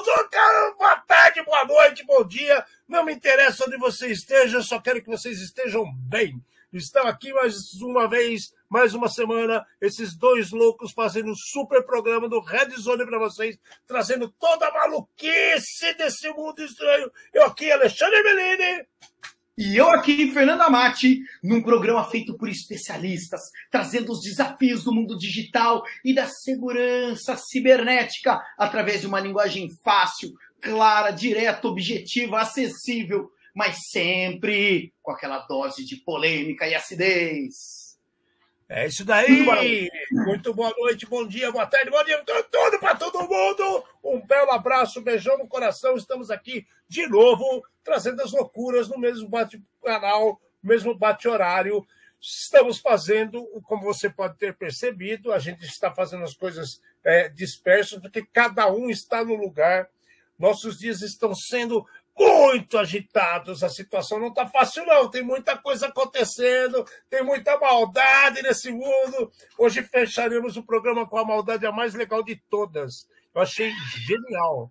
Mundo. Boa tarde, boa noite, bom dia. Não me interessa onde você esteja, eu só quero que vocês estejam bem. Estão aqui mais uma vez, mais uma semana, esses dois loucos fazendo um super programa do Red Zone para vocês, trazendo toda a maluquice desse mundo estranho. Eu aqui, Alexandre Bellini. E eu aqui, Fernanda Mati, num programa feito por especialistas, trazendo os desafios do mundo digital e da segurança cibernética através de uma linguagem fácil, clara, direta, objetiva, acessível, mas sempre com aquela dose de polêmica e acidez. É isso daí! Muito boa noite, bom dia, boa tarde, bom dia, tudo para todo mundo! Um belo abraço, um beijão no coração. Estamos aqui de novo, trazendo as loucuras no mesmo bate-canal, mesmo bate-horário. Estamos fazendo, como você pode ter percebido, a gente está fazendo as coisas é, dispersas, porque cada um está no lugar. Nossos dias estão sendo muito agitados. A situação não está fácil, não. Tem muita coisa acontecendo, tem muita maldade nesse mundo. Hoje fecharemos o programa com a maldade a mais legal de todas. Eu achei genial.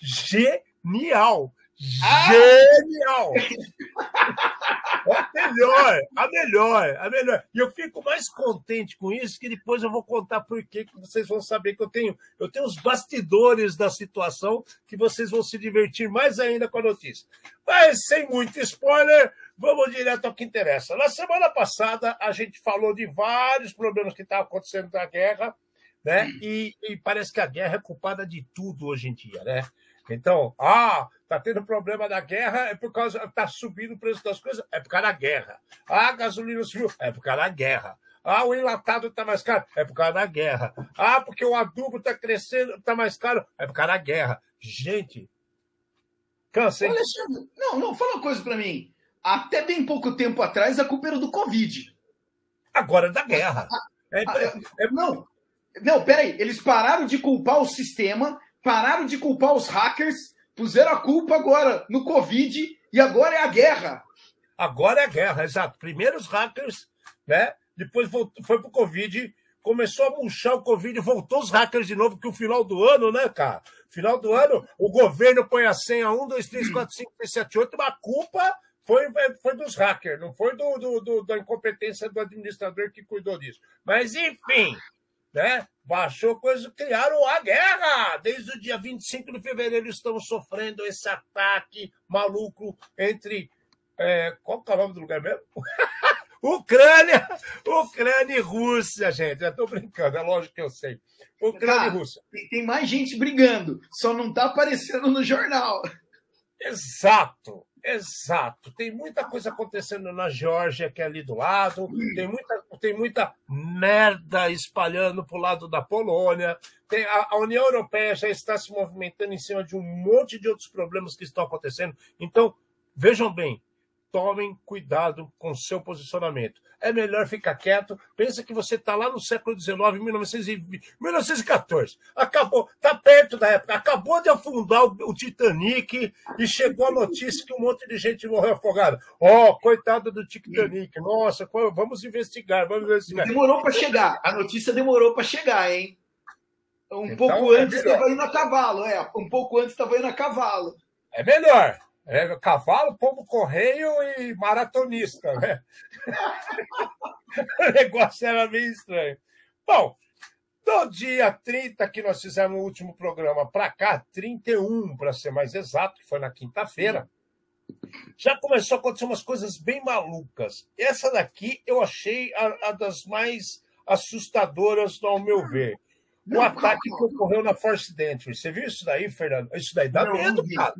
Genial. Genial! A melhor, a melhor, a melhor. E eu fico mais contente com isso, que depois eu vou contar por que vocês vão saber que eu tenho. Eu tenho os bastidores da situação, que vocês vão se divertir mais ainda com a notícia. Mas sem muito spoiler, vamos direto ao que interessa. Na semana passada, a gente falou de vários problemas que estavam acontecendo na guerra, né? E, e parece que a guerra é culpada de tudo hoje em dia, né? Então, ah, tá tendo problema da guerra, é por causa. tá subindo o preço das coisas, é por causa da guerra. Ah, a gasolina subiu, é por causa da guerra. Ah, o enlatado está mais caro, é por causa da guerra. Ah, porque o adubo está crescendo, está mais caro, é por causa da guerra. Gente, cansei. Alexandre, não, não, fala uma coisa para mim. Até bem pouco tempo atrás, a culpa era do Covid. Agora é da guerra. É, é, é, não, não, peraí. Eles pararam de culpar o sistema pararam de culpar os hackers, puseram a culpa agora no Covid e agora é a guerra. Agora é a guerra, exato. Primeiro os hackers, né? Depois foi pro Covid, começou a murchar o Covid, voltou os hackers de novo, que o final do ano, né, cara? Final do ano, o governo põe a senha 1, 2, 3, 4, 5, 6, 7, 8, mas a culpa foi, foi dos hackers, não foi do, do, do, da incompetência do administrador que cuidou disso. Mas, enfim, né? Baixou coisa, criaram a guerra. Desde o dia 25 de fevereiro estamos sofrendo esse ataque maluco entre. É, qual é o nome do lugar mesmo? Ucrânia, Ucrânia e Rússia, gente. Eu estou brincando, é lógico que eu sei. Ucrânia e Rússia. Tem, tem mais gente brigando, só não está aparecendo no jornal. Exato, Exato. Tem muita coisa acontecendo na Geórgia, que é ali do lado. Tem muita, tem muita merda espalhando para o lado da Polônia. Tem, a, a, União Europeia já está se movimentando em cima de um monte de outros problemas que estão acontecendo. Então, vejam bem, tomem cuidado com o seu posicionamento. É melhor ficar quieto. Pensa que você está lá no século XIX, 1914. Acabou, está perto da época. Acabou de afundar o, Titanic e chegou a notícia que um monte de gente morreu afogada. Oh, coitado do Titanic. Nossa, vamos investigar, vamos investigar. Demorou para chegar. A notícia demorou para chegar, hein? Um então, pouco é antes estava indo a cavalo, é. Um pouco antes estava indo a cavalo. É melhor. É, cavalo, pombo correio e maratonista, né? o negócio era meio estranho. Bom, do dia 30 que nós fizemos o último programa para cá, 31 para ser mais exato, que foi na quinta-feira, já começou a acontecer umas coisas bem malucas. Essa daqui eu achei a, a das mais assustadoras, ao meu ver. O não, ataque calma, que ocorreu na Force Dentry. Você viu isso daí, Fernando? Isso daí dá não, medo, não cara.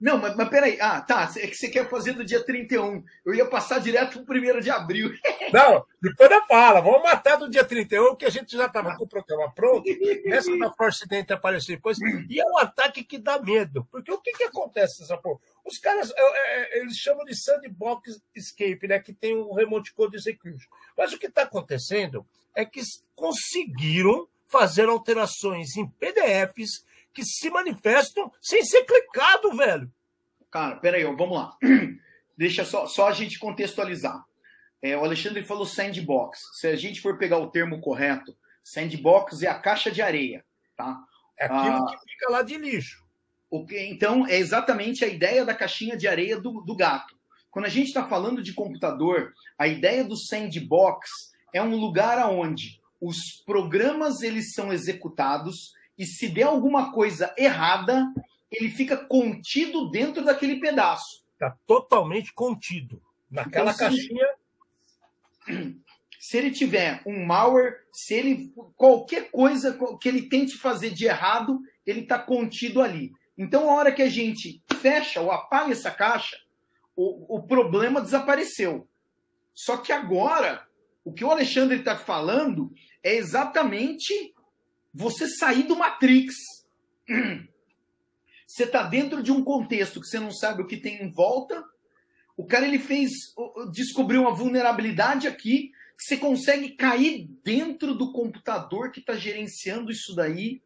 Não, mas, mas peraí. Ah, tá. É que você quer fazer do dia 31. Eu ia passar direto pro 1 de abril. Não, depois da fala. Vamos matar do dia 31, que a gente já estava com o programa pronto. Essa da Force Dentry apareceu depois. E é um ataque que dá medo. Porque o que, que acontece nessa porra? Os caras, é, é, eles chamam de sandbox escape, né? Que tem um remote code execution. Mas o que está acontecendo é que conseguiram fazer alterações em PDFs que se manifestam sem ser clicado, velho. Cara, peraí, vamos lá. Deixa só, só a gente contextualizar. É, o Alexandre falou sandbox. Se a gente for pegar o termo correto, sandbox é a caixa de areia, tá? É aquilo ah, que fica lá de lixo. Okay, então, é exatamente a ideia da caixinha de areia do, do gato. Quando a gente está falando de computador, a ideia do sandbox é um lugar onde os programas eles são executados e se der alguma coisa errada, ele fica contido dentro daquele pedaço. Está totalmente contido. Naquela então, caixinha. Se ele tiver um malware, se ele. qualquer coisa que ele tente fazer de errado, ele está contido ali. Então, a hora que a gente fecha ou apaga essa caixa, o, o problema desapareceu. Só que agora, o que o Alexandre está falando é exatamente você sair do Matrix. Você está dentro de um contexto que você não sabe o que tem em volta. O cara ele fez, descobriu uma vulnerabilidade aqui. Você consegue cair dentro do computador que está gerenciando isso daí.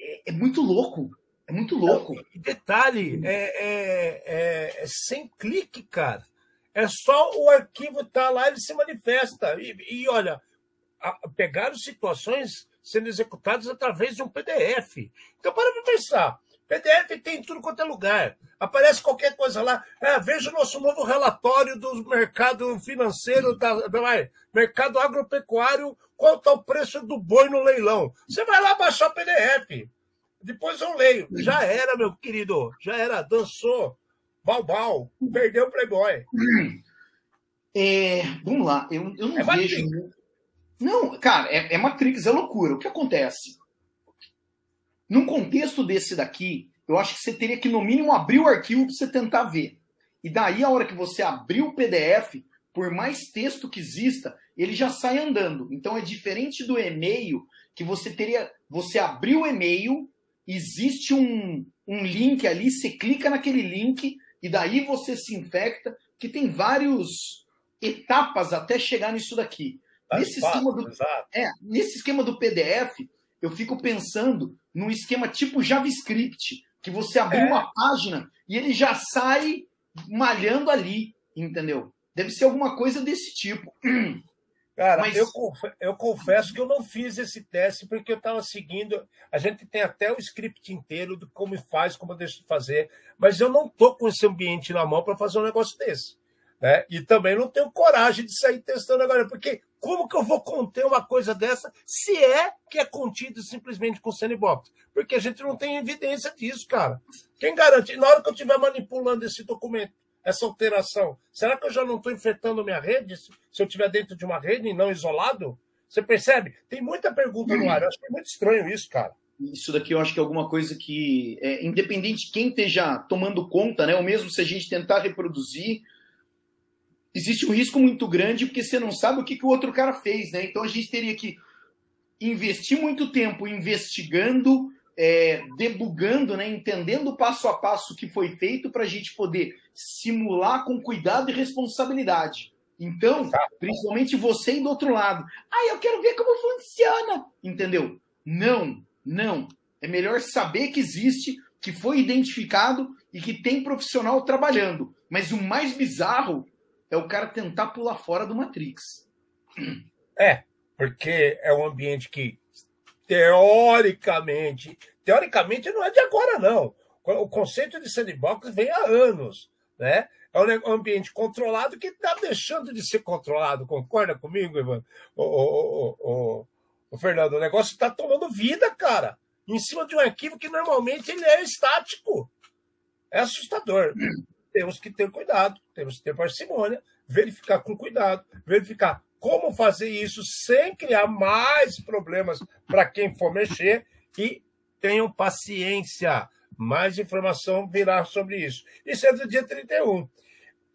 É, é, muito louco. É muito louco. E detalhe, é, é, é, é, sem clique, cara. É só o arquivo tá lá, ele se manifesta. E, e olha, a, pegaram situações sendo executadas através de um PDF. Então, para para pensar. PDF tem em tudo quanto é lugar. Aparece qualquer coisa lá. É, veja o nosso novo relatório do mercado financeiro, da, da, mercado agropecuário, qual está o preço do boi no leilão. Você vai lá baixar o PDF. Depois eu leio. Já era, meu querido. Já era. Dançou. Balbal. Perdeu o Playboy. É, vamos lá. Eu, eu não é vejo. Matrix. Não, cara, é, é Matrix, é loucura. O que acontece? Num contexto desse daqui, eu acho que você teria que, no mínimo, abrir o arquivo para você tentar ver. E daí, a hora que você abrir o PDF, por mais texto que exista, ele já sai andando. Então é diferente do e-mail, que você teria. Você abriu o e-mail, existe um, um link ali, você clica naquele link e daí você se infecta, que tem vários etapas até chegar nisso daqui. nesse, esquema do, é, nesse esquema do PDF, eu fico pensando num esquema tipo JavaScript, que você abriu é. uma página e ele já sai malhando ali, entendeu? Deve ser alguma coisa desse tipo. Cara, Mas... eu, eu confesso que eu não fiz esse teste porque eu estava seguindo. A gente tem até o script inteiro do como faz, como deixa de fazer, mas eu não estou com esse ambiente na mão para fazer um negócio desse. Né? E também não tenho coragem de sair testando agora, porque como que eu vou conter uma coisa dessa se é que é contido simplesmente com sandbox? Porque a gente não tem evidência disso, cara. Quem garante? Na hora que eu estiver manipulando esse documento, essa alteração? Será que eu já não estou infectando minha rede se eu estiver dentro de uma rede e não isolado? Você percebe? Tem muita pergunta no ar. Eu acho que é muito estranho isso, cara. Isso daqui eu acho que é alguma coisa que, é, independente de quem esteja tomando conta, né, ou mesmo se a gente tentar reproduzir, existe um risco muito grande porque você não sabe o que, que o outro cara fez. Né? Então a gente teria que investir muito tempo investigando é, debugando, né, entendendo passo a passo o que foi feito para a gente poder simular com cuidado e responsabilidade. Então, principalmente você e do outro lado. Ah, eu quero ver como funciona. Entendeu? Não, não. É melhor saber que existe, que foi identificado e que tem profissional trabalhando. Mas o mais bizarro é o cara tentar pular fora do Matrix. É, porque é um ambiente que teoricamente, teoricamente não é de agora, não. O conceito de sandbox vem há anos, né? É um ambiente controlado que está deixando de ser controlado. Concorda comigo, Ivan? O, o, o, o Fernando, o negócio está tomando vida, cara, em cima de um arquivo que normalmente ele é estático. É assustador. Temos que ter cuidado, temos que ter parcimônia, verificar com cuidado, verificar como fazer isso sem criar mais problemas para quem for mexer e tenham paciência. Mais informação virá sobre isso. Isso é do dia 31.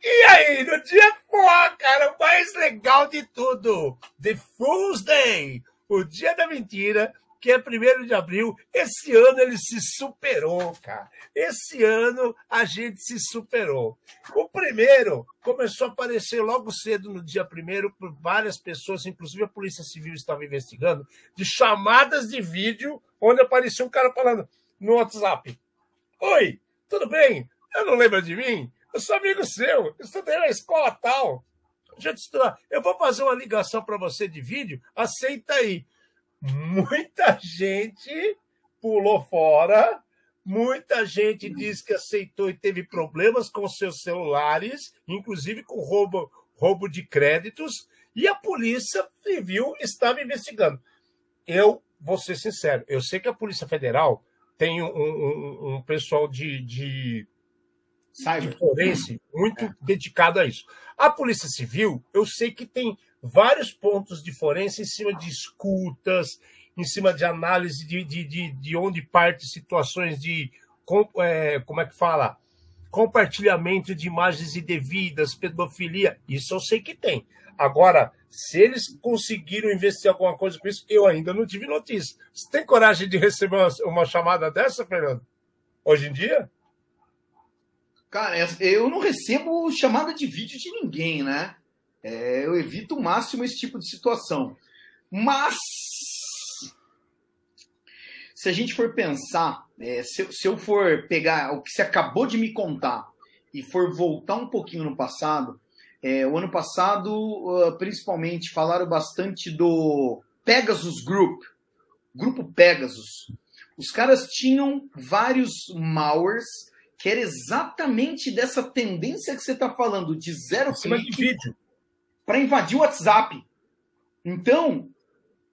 E aí, no dia, pô, cara, o mais legal de tudo, The Fool's Day, o dia da mentira, que é 1 de abril. Esse ano ele se superou, cara. Esse ano a gente se superou. O primeiro começou a aparecer logo cedo, no dia primeiro, por várias pessoas, inclusive a Polícia Civil estava investigando, de chamadas de vídeo onde aparecia um cara falando no WhatsApp: Oi, tudo bem? Eu não lembro de mim? Eu sou amigo seu, eu estudei na escola tal. Deixa eu, eu vou fazer uma ligação para você de vídeo, aceita aí. Muita gente pulou fora, muita gente diz que aceitou e teve problemas com seus celulares, inclusive com roubo, roubo de créditos, e a Polícia Civil estava investigando. Eu vou ser sincero, eu sei que a Polícia Federal tem um, um, um pessoal de, de, de forense muito é. dedicado a isso. A Polícia Civil, eu sei que tem vários pontos de forense em cima de escutas, em cima de análise de, de, de, de onde parte situações de. É, como é que fala? Compartilhamento de imagens indevidas, pedofilia. Isso eu sei que tem. Agora, se eles conseguiram investir alguma coisa com isso, eu ainda não tive notícia. Você tem coragem de receber uma, uma chamada dessa, Fernando? Hoje em dia? Cara, eu não recebo chamada de vídeo de ninguém, né? É, eu evito o máximo esse tipo de situação. Mas, se a gente for pensar, é, se, se eu for pegar o que você acabou de me contar e for voltar um pouquinho no passado, é, o ano passado, uh, principalmente, falaram bastante do Pegasus Group, Grupo Pegasus. Os caras tinham vários malwares que era exatamente dessa tendência que você está falando, de zero clique para invadir o WhatsApp. Então,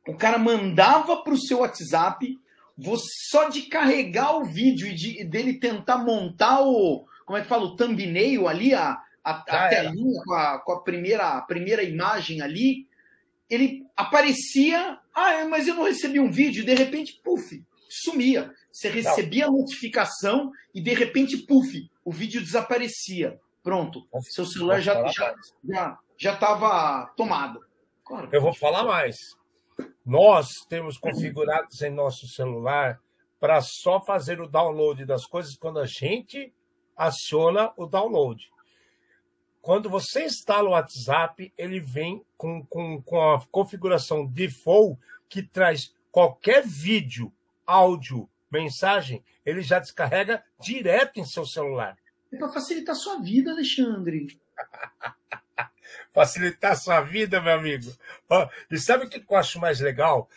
o cara mandava para o seu WhatsApp, só de carregar o vídeo e de, dele tentar montar o, como é que fala, o thumbnail ali, a, a, a telinha com, a, com a, primeira, a primeira imagem ali, ele aparecia, ah, mas eu não recebi um vídeo, de repente, puf, sumia. Você recebia não. a notificação e de repente, puf, o vídeo desaparecia. Pronto, seu celular já já já já estava tomado. Claro, eu vou falar mais. Nós temos configurados em nosso celular para só fazer o download das coisas quando a gente aciona o download. Quando você instala o WhatsApp, ele vem com, com, com a configuração default que traz qualquer vídeo, áudio, mensagem, ele já descarrega direto em seu celular. É para facilitar a sua vida, Alexandre. facilitar a sua vida, meu amigo. e sabe o que eu acho mais legal?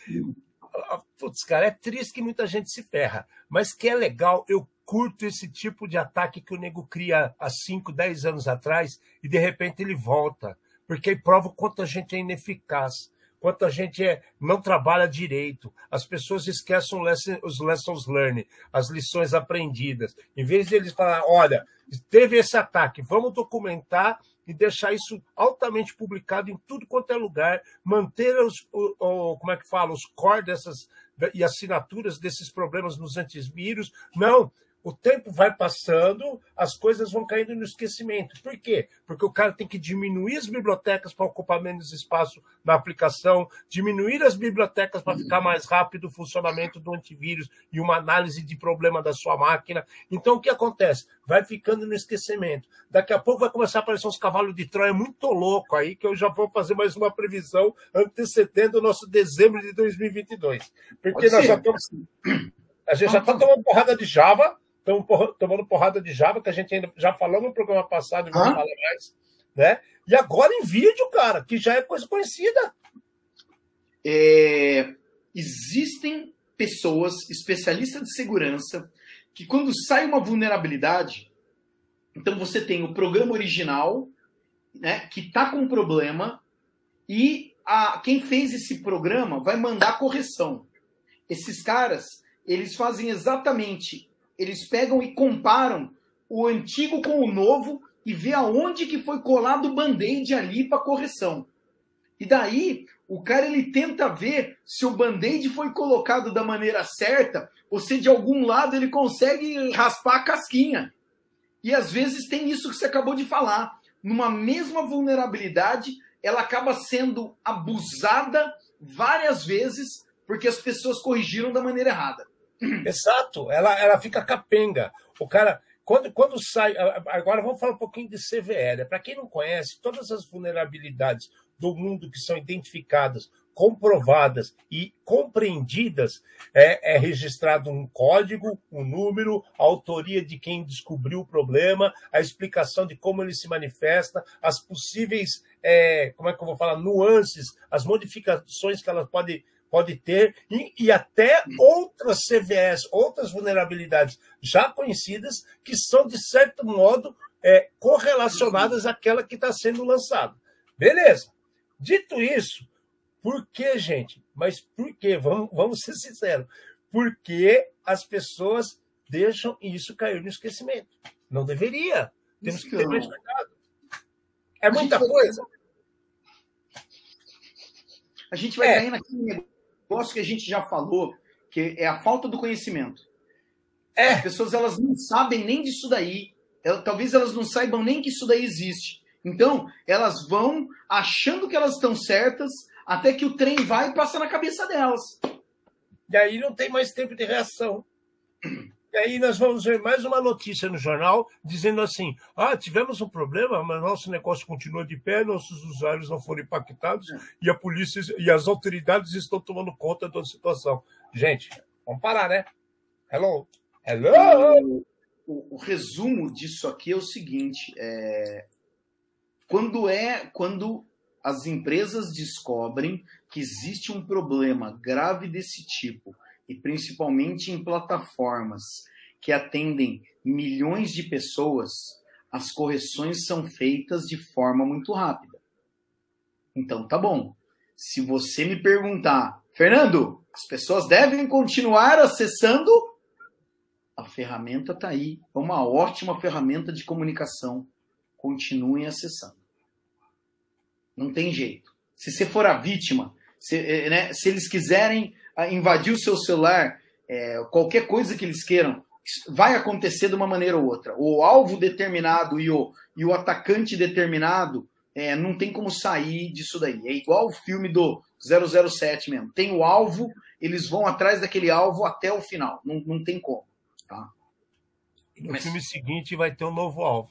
Putz, cara, é triste que muita gente se ferra, mas que é legal, eu curto esse tipo de ataque que o nego cria há 5, 10 anos atrás e de repente ele volta, porque prova o quanto a gente é ineficaz, quanto a gente é, não trabalha direito. As pessoas esquecem os lessons learned, as lições aprendidas. Em vez de eles falar, olha, teve esse ataque, vamos documentar e deixar isso altamente publicado em tudo quanto é lugar, manter os, o, o, como é que fala, os core dessas e assinaturas desses problemas nos antivírus. Não, o tempo vai passando, as coisas vão caindo no esquecimento. Por quê? Porque o cara tem que diminuir as bibliotecas para ocupar menos espaço na aplicação, diminuir as bibliotecas para ficar mais rápido o funcionamento do antivírus e uma análise de problema da sua máquina. Então, o que acontece? Vai ficando no esquecimento. Daqui a pouco vai começar a aparecer uns cavalos de Troia muito louco aí, que eu já vou fazer mais uma previsão antecedendo o nosso dezembro de 2022. Porque Pode nós ser. já estamos. A gente já está tomando porrada de Java, estão tomando porrada de Java, que a gente ainda já falou no programa passado e não fala mais, né? E agora em vídeo, cara, que já é coisa conhecida. É, existem pessoas, especialistas de segurança, que quando sai uma vulnerabilidade, então você tem o programa original, né, que está com um problema, e a, quem fez esse programa vai mandar correção. Esses caras, eles fazem exatamente eles pegam e comparam o antigo com o novo e vê aonde que foi colado o band-aid ali para correção. E daí, o cara ele tenta ver se o band-aid foi colocado da maneira certa ou se de algum lado ele consegue raspar a casquinha. E às vezes tem isso que você acabou de falar. Numa mesma vulnerabilidade, ela acaba sendo abusada várias vezes porque as pessoas corrigiram da maneira errada. Exato, ela, ela fica capenga. O cara, quando, quando sai. Agora vamos falar um pouquinho de. Né? Para quem não conhece, todas as vulnerabilidades do mundo que são identificadas, comprovadas e compreendidas, é, é, registrado um código, um número, a autoria de quem descobriu o problema, a explicação de como ele se manifesta, as possíveis, é, como é que eu vou falar, nuances, as modificações que ela pode, pode ter, e, e até outras CVS, outras vulnerabilidades já conhecidas, que são, de certo modo, é, correlacionadas àquela que está sendo lançada. Beleza. Dito isso, por que, gente? Mas por quê? Vamos, vamos ser sinceros. Porque as pessoas deixam isso cair no esquecimento. Não deveria. Temos isso que ter mais cuidado. É muita coisa. A gente vai é. cair naquele negócio que a gente já falou, que é a falta do conhecimento. É. As pessoas elas não sabem nem disso daí. Talvez elas não saibam nem que isso daí existe. Então, elas vão achando que elas estão certas, até que o trem vai e passa na cabeça delas. E aí não tem mais tempo de reação. E aí nós vamos ver mais uma notícia no jornal dizendo assim: ah, tivemos um problema, mas nosso negócio continua de pé, nossos usuários não foram impactados e a polícia e as autoridades estão tomando conta da situação. Gente, vamos parar, né? Hello? Hello? O, o resumo disso aqui é o seguinte: é, quando é quando as empresas descobrem que existe um problema grave desse tipo, e principalmente em plataformas que atendem milhões de pessoas, as correções são feitas de forma muito rápida. Então, tá bom. Se você me perguntar, Fernando, as pessoas devem continuar acessando? A ferramenta está aí. É uma ótima ferramenta de comunicação. Continuem acessando. Não tem jeito. Se você for a vítima, se, eh, né, se eles quiserem invadir o seu celular, é, qualquer coisa que eles queiram, vai acontecer de uma maneira ou outra. O alvo determinado e o, e o atacante determinado é, não tem como sair disso daí. É igual o filme do 007 mesmo. Tem o alvo, eles vão atrás daquele alvo até o final. Não, não tem como. Tá? No Mas, filme seguinte vai ter um novo alvo.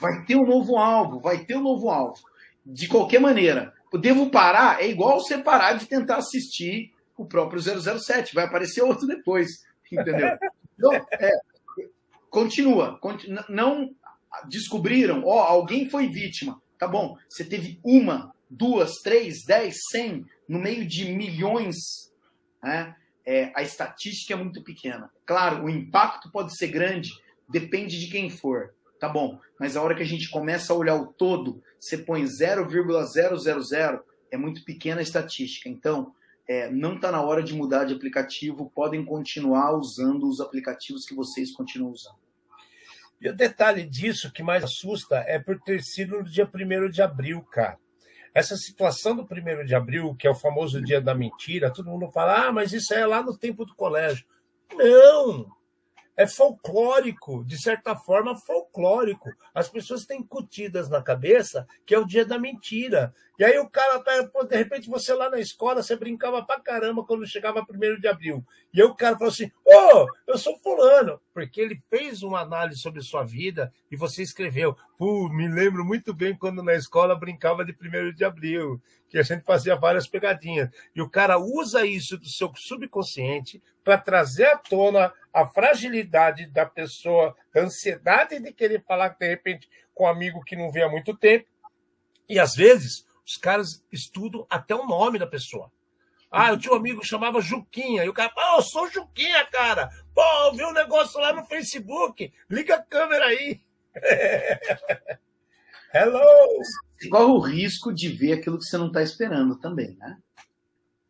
Vai ter um novo alvo, vai ter um novo alvo de qualquer maneira. Eu devo parar, é igual você parar de tentar assistir o próprio 007, vai aparecer outro depois, entendeu? Então, é, continua, não descobriram, ó, alguém foi vítima, tá bom, você teve uma, duas, três, dez, cem, no meio de milhões, né? É, a estatística é muito pequena. Claro, o impacto pode ser grande, depende de quem for. Tá bom, mas a hora que a gente começa a olhar o todo, você põe 0,000, é muito pequena a estatística. Então, é, não está na hora de mudar de aplicativo, podem continuar usando os aplicativos que vocês continuam usando. E o detalhe disso que mais assusta é por ter sido no dia 1 de abril, cara. Essa situação do 1 de abril, que é o famoso dia da mentira, todo mundo fala, ah, mas isso é lá no tempo do colégio. Não! É folclórico, de certa forma folclórico. As pessoas têm cutidas na cabeça que é o dia da mentira. E aí o cara, pô, de repente você lá na escola, você brincava pra caramba quando chegava primeiro de abril. E aí o cara falou assim: Ô, oh, eu sou fulano, porque ele fez uma análise sobre sua vida e você escreveu. Pô, me lembro muito bem quando na escola brincava de primeiro de abril, que a gente fazia várias pegadinhas. E o cara usa isso do seu subconsciente para trazer à tona a fragilidade da pessoa, a ansiedade de querer falar, de repente, com um amigo que não vê há muito tempo. E às vezes os caras estudam até o nome da pessoa. Ah, eu tinha um amigo que chamava Juquinha. E o cara, pô, eu sou Juquinha, cara. Pô, eu vi um negócio lá no Facebook. Liga a câmera aí. Hello! Qual o risco de ver aquilo que você não está esperando também, né?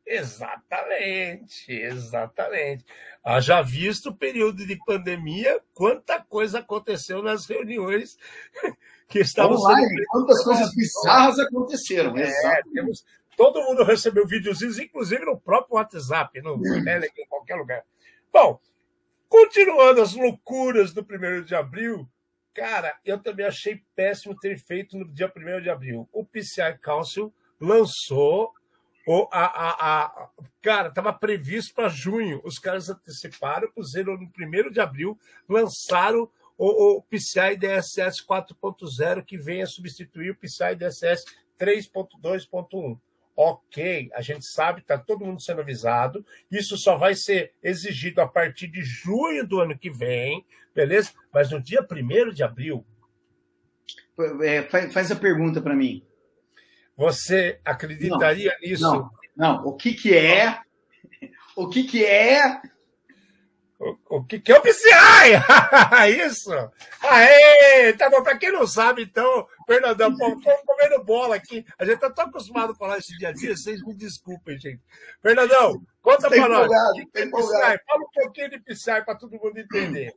Exatamente, exatamente. Haja visto o período de pandemia, quanta coisa aconteceu nas reuniões que estavam Online, sendo... quantas coisas bizarras aconteceram. É, temos, todo mundo recebeu videozinhos, inclusive no próprio WhatsApp, no Telegram, em qualquer lugar. Bom, continuando as loucuras do 1 de abril, cara, eu também achei péssimo ter feito no dia 1 de abril. O PCI Council lançou o, a, a, a, cara, estava previsto para junho. Os caras anteciparam, puseram no 1 de abril, lançaram o, o PCI DSS 4.0, que vem a substituir o PCI DSS 3.2.1. Ok, a gente sabe, está todo mundo sendo avisado. Isso só vai ser exigido a partir de junho do ano que vem, beleza? Mas no dia 1 de abril. É, faz a pergunta para mim. Você acreditaria não, nisso? Não, não. O que, que é? O que, que é o, o que, que é o PCI? Isso! Aê! Tá bom, para quem não sabe, então, Fernandão, estou comendo bola aqui. A gente tá tão acostumado a falar esse dia a dia, vocês me desculpem, gente. Fernandão, conta para nós. O que, que é PCI? Fala um pouquinho de PCI para todo mundo entender.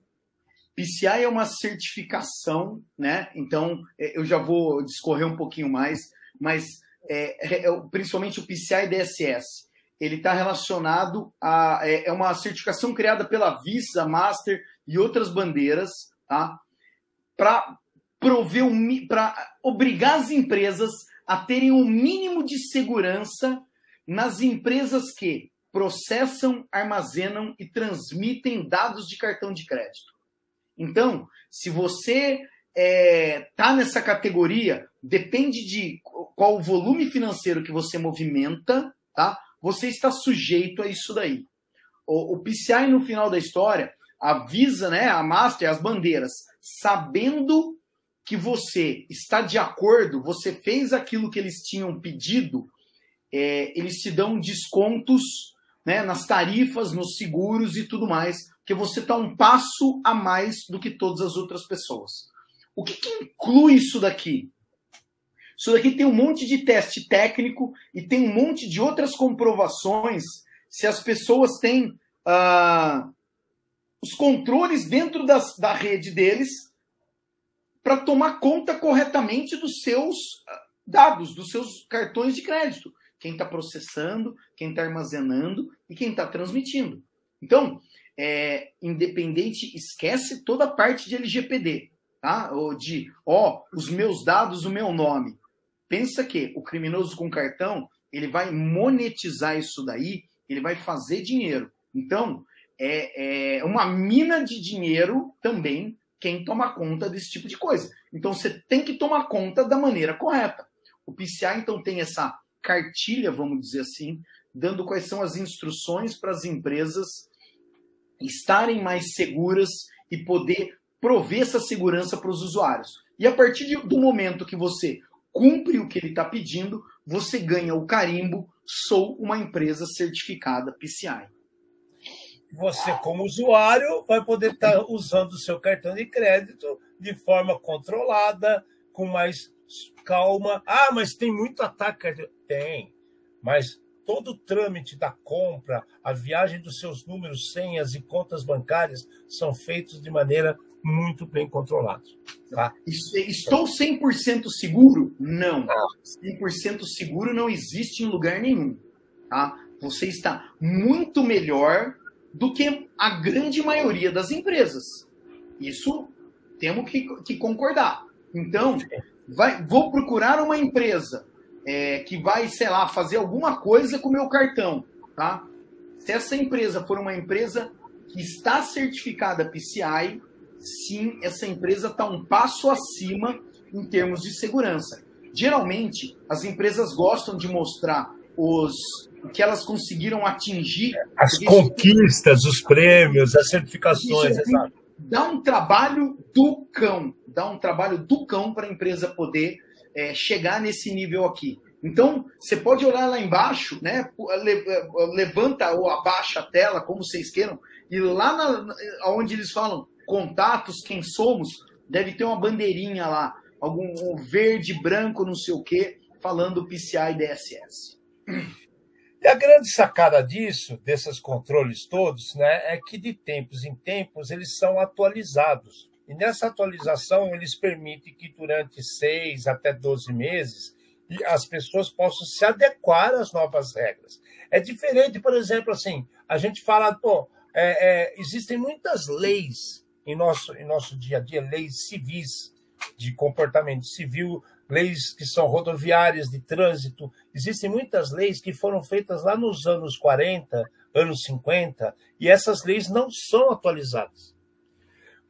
PCI é uma certificação, né? Então, é, eu já vou discorrer um pouquinho mais, mas é, é, principalmente o PCI DSS ele está relacionado a é, é, uma certificação criada pela Visa, Master e outras bandeiras, tá? Para prover um, para obrigar as empresas a terem um mínimo de segurança nas empresas que processam, armazenam e transmitem dados de cartão de crédito. Então, se você está é, tá nessa categoria, depende de qual o volume financeiro que você movimenta, tá? você está sujeito a isso daí. O, o PCI, no final da história, avisa né, a Master, as bandeiras, sabendo que você está de acordo, você fez aquilo que eles tinham pedido, é, eles te dão descontos né, nas tarifas, nos seguros e tudo mais, que você está um passo a mais do que todas as outras pessoas. O que, que inclui isso daqui? Isso daqui tem um monte de teste técnico e tem um monte de outras comprovações se as pessoas têm ah, os controles dentro das, da rede deles para tomar conta corretamente dos seus ah, dados, dos seus cartões de crédito. Quem está processando, quem está armazenando e quem está transmitindo. Então, é, independente, esquece toda a parte de LGPD, tá? Ou de, ó, os meus dados, o meu nome. Pensa que o criminoso com cartão, ele vai monetizar isso daí, ele vai fazer dinheiro. Então, é, é uma mina de dinheiro também quem toma conta desse tipo de coisa. Então, você tem que tomar conta da maneira correta. O PCI, então, tem essa cartilha, vamos dizer assim, dando quais são as instruções para as empresas estarem mais seguras e poder prover essa segurança para os usuários. E a partir do momento que você cumpre o que ele está pedindo, você ganha o carimbo sou uma empresa certificada PCI. Você, como usuário, vai poder estar tá usando o seu cartão de crédito de forma controlada, com mais calma. Ah, mas tem muito ataque. Tem, mas todo o trâmite da compra, a viagem dos seus números, senhas e contas bancárias são feitos de maneira muito bem controlados. Tá? Estou 100% seguro? Não. 100% seguro não existe em lugar nenhum. Tá? Você está muito melhor do que a grande maioria das empresas. Isso temos que, que concordar. Então, vai, vou procurar uma empresa é, que vai, sei lá, fazer alguma coisa com o meu cartão. Tá? Se essa empresa for uma empresa que está certificada PCI, sim, essa empresa está um passo acima em termos de segurança. Geralmente, as empresas gostam de mostrar os, o que elas conseguiram atingir. As conquistas, os prêmios, as certificações, exato. Dá um trabalho do cão, dá um trabalho do cão para a empresa poder é, chegar nesse nível aqui. Então, você pode olhar lá embaixo, né? Levanta ou abaixa a tela, como vocês queiram, e lá na, onde eles falam contatos, quem somos, deve ter uma bandeirinha lá, algum um verde, branco, não sei o quê, falando PCI DSS. E a grande sacada disso, desses controles todos, né, é que de tempos em tempos eles são atualizados. E nessa atualização eles permitem que durante seis até 12 meses as pessoas possam se adequar às novas regras. É diferente, por exemplo, assim, a gente fala, pô, é, é, existem muitas leis em nosso, em nosso dia a dia leis civis de comportamento civil, leis que são rodoviárias de trânsito. Existem muitas leis que foram feitas lá nos anos 40, anos 50, e essas leis não são atualizadas.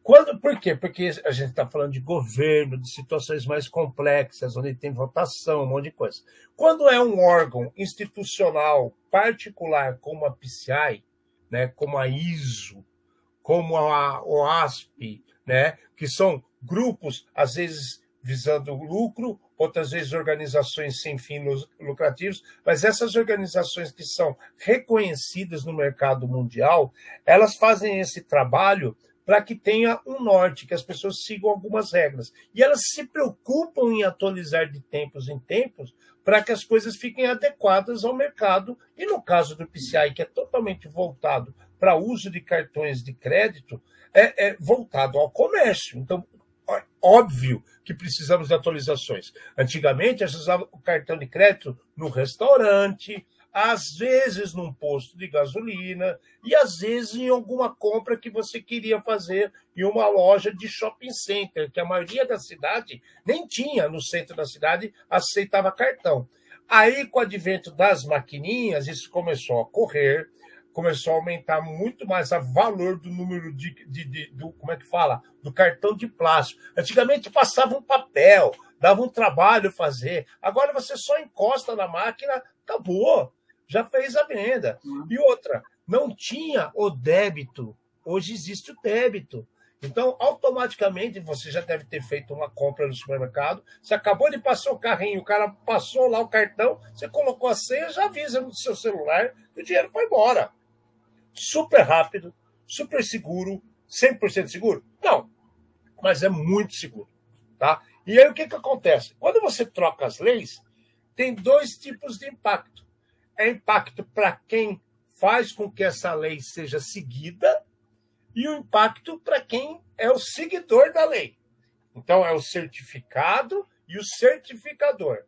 Quando, por quê? Porque a gente está falando de governo, de situações mais complexas, onde tem votação, um monte de coisa. Quando é um órgão institucional particular, como a PCI, né, como a ISO, como a OASP, né, que são grupos, às vezes visando lucro, outras vezes organizações sem fins lucrativos, mas essas organizações que são reconhecidas no mercado mundial, elas fazem esse trabalho para que tenha um norte, que as pessoas sigam algumas regras. E elas se preocupam em atualizar de tempos em tempos para que as coisas fiquem adequadas ao mercado. E no caso do PCI, que é totalmente voltado para uso de cartões de crédito, é, é voltado ao comércio. Então, óbvio que precisamos de atualizações. Antigamente, gente usava o cartão de crédito no restaurante, às vezes num posto de gasolina e às vezes em alguma compra que você queria fazer em uma loja de shopping center, que a maioria da cidade nem tinha no centro da cidade, aceitava cartão. Aí, com o advento das maquininhas, isso começou a correr, começou a aumentar muito mais o valor do número de, de, de, do como é que fala do cartão de plástico. Antigamente passava um papel, dava um trabalho fazer. Agora você só encosta na máquina, acabou já fez a venda. E outra, não tinha o débito, hoje existe o débito. Então, automaticamente, você já deve ter feito uma compra no supermercado, você acabou de passar o carrinho, o cara passou lá o cartão, você colocou a senha, já avisa no seu celular que o dinheiro foi embora. Super rápido, super seguro, 100% seguro? Não, mas é muito seguro. Tá? E aí o que, que acontece? Quando você troca as leis, tem dois tipos de impacto é impacto para quem faz com que essa lei seja seguida e o impacto para quem é o seguidor da lei. Então, é o certificado e o certificador.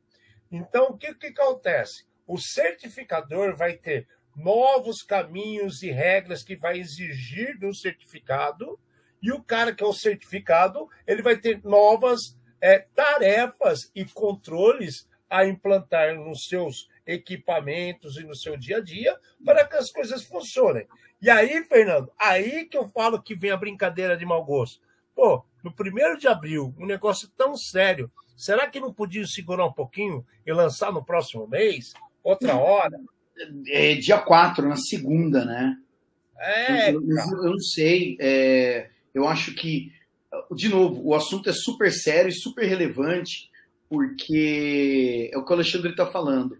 Então, o que, que acontece? O certificador vai ter novos caminhos e regras que vai exigir de um certificado, e o cara que é o certificado, ele vai ter novas é, tarefas e controles a implantar nos seus equipamentos e no seu dia a dia para que as coisas funcionem. E aí, Fernando, aí que eu falo que vem a brincadeira de mau gosto. Pô, no primeiro de abril, um negócio tão sério, será que não podiam segurar um pouquinho e lançar no próximo mês? Outra hora? É, dia 4, na segunda, né? É. Eu, eu, eu não sei. É, eu acho que, de novo, o assunto é super sério e super relevante, porque é o que o Alexandre está falando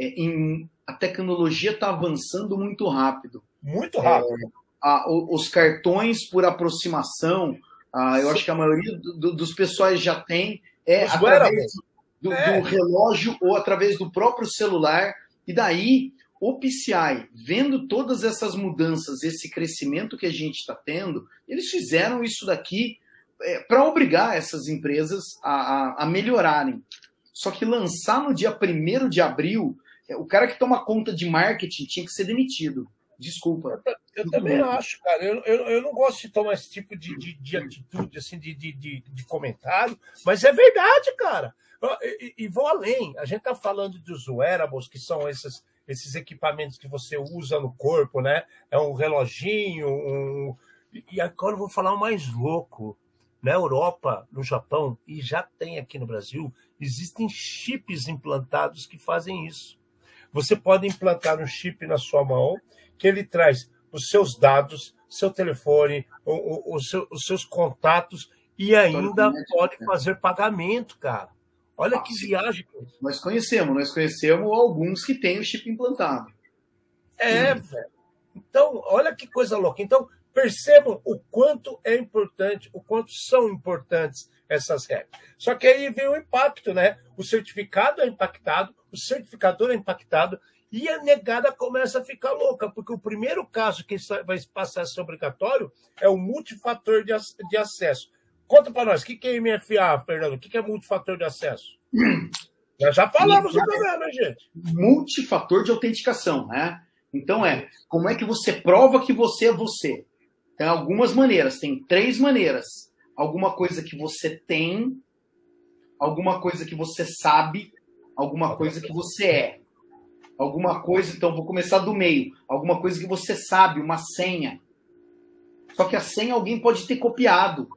é, em, a tecnologia está avançando muito rápido. Muito rápido. É, a, os cartões por aproximação, a, eu acho que a maioria do, dos pessoais já tem, é os através do, é. do relógio ou através do próprio celular. E daí, o PCI, vendo todas essas mudanças, esse crescimento que a gente está tendo, eles fizeram isso daqui é, para obrigar essas empresas a, a, a, melhorarem. Só que lançar no dia 1 de abril é, o cara que toma conta de marketing tinha que ser demitido. Desculpa. Eu, eu também acho, cara. Eu, eu, eu, não gosto de tomar esse tipo de, de, de atitude, assim, de, de, de, de, comentário, mas é verdade, cara. E, e, vou além. A gente está falando dos wearables, que são esses, esses equipamentos que você usa no corpo, né? É um reloginho, um... E agora eu vou falar o mais louco. Na Europa, no Japão, e já tem aqui no Brasil, existem chips implantados que fazem isso. Você pode implantar um chip na sua mão que ele traz os seus dados, seu telefone, o, o, o seu, os seus contatos e ainda pode né? fazer pagamento, cara. Olha ah, que sim. viagem. Nós conhecemos, nós conhecemos alguns que têm o chip implantado. É, velho. Então, olha que coisa louca. Então, percebam o quanto é importante, o quanto são importantes essas regras. Só que aí vem o impacto, né? O certificado é impactado, o certificador é impactado e a negada começa a ficar louca, porque o primeiro caso que vai passar a ser obrigatório é o multifator de, de acesso. Conta para nós, o que é MFA, Fernando? O que é multifator de acesso? Já, já falamos o problema, gente? Multifator de autenticação, né? Então é, como é que você prova que você é você? Tem algumas maneiras, tem três maneiras alguma coisa que você tem, alguma coisa que você sabe, alguma coisa que você é. Alguma coisa, então vou começar do meio. Alguma coisa que você sabe, uma senha. Só que a senha alguém pode ter copiado,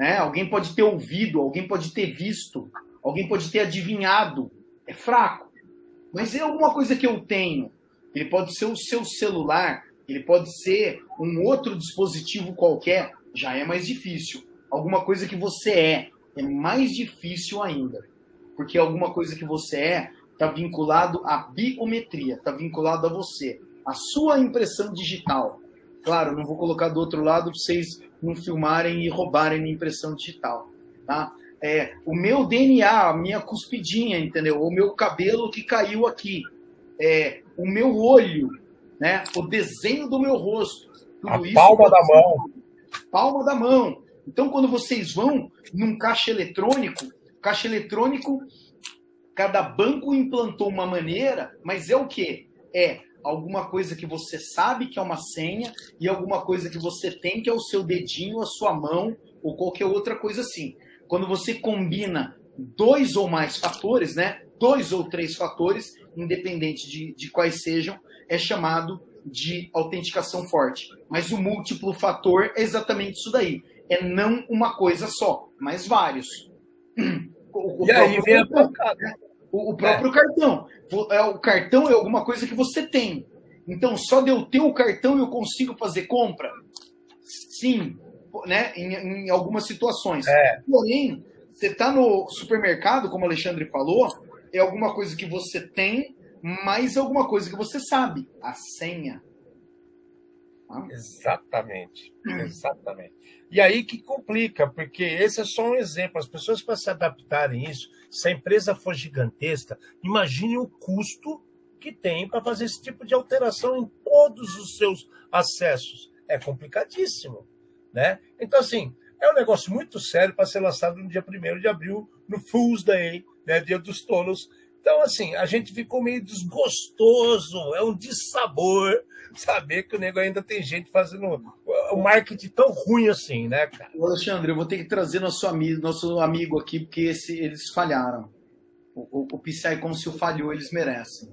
né? Alguém pode ter ouvido, alguém pode ter visto, alguém pode ter adivinhado. É fraco. Mas é alguma coisa que eu tenho. Ele pode ser o seu celular, ele pode ser um outro dispositivo qualquer, já é mais difícil. Alguma coisa que você é, é mais difícil ainda. Porque alguma coisa que você é está vinculado à biometria, está vinculado a você, a sua impressão digital. Claro, não vou colocar do outro lado para vocês não filmarem e roubarem minha impressão digital. Tá? É, o meu DNA, a minha cuspidinha, entendeu? O meu cabelo que caiu aqui. É, o meu olho, né? o desenho do meu rosto. a palma da mão. Palma da mão. Então, quando vocês vão num caixa eletrônico, caixa eletrônico, cada banco implantou uma maneira, mas é o quê? É alguma coisa que você sabe que é uma senha e alguma coisa que você tem que é o seu dedinho, a sua mão ou qualquer outra coisa assim. Quando você combina dois ou mais fatores, né? Dois ou três fatores, independente de, de quais sejam, é chamado de autenticação forte. Mas o múltiplo fator é exatamente isso daí. É não uma coisa só, mas vários. O, e aí vem a o, o próprio é. cartão. É, o cartão é alguma coisa que você tem. Então, só de eu ter o cartão eu consigo fazer compra? Sim, né? em, em algumas situações. É. Porém, você está no supermercado, como o Alexandre falou, é alguma coisa que você tem, mais alguma coisa que você sabe. A senha. Ah. Exatamente. Exatamente. E aí que complica, porque esse é só um exemplo. As pessoas, para se adaptarem a isso, se a empresa for gigantesca, imagine o custo que tem para fazer esse tipo de alteração em todos os seus acessos. É complicadíssimo. Né? Então, assim, é um negócio muito sério para ser lançado no dia 1 de abril, no Fool's Day, né, dia dos tolos. Então, assim, a gente ficou meio desgostoso, é um dissabor saber que o nego ainda tem gente fazendo o marketing tão ruim assim, né, cara? Alexandre, eu vou ter que trazer nosso amigo, nosso amigo aqui, porque esse, eles falharam. O, o, o Psycon, falhou, eles merecem.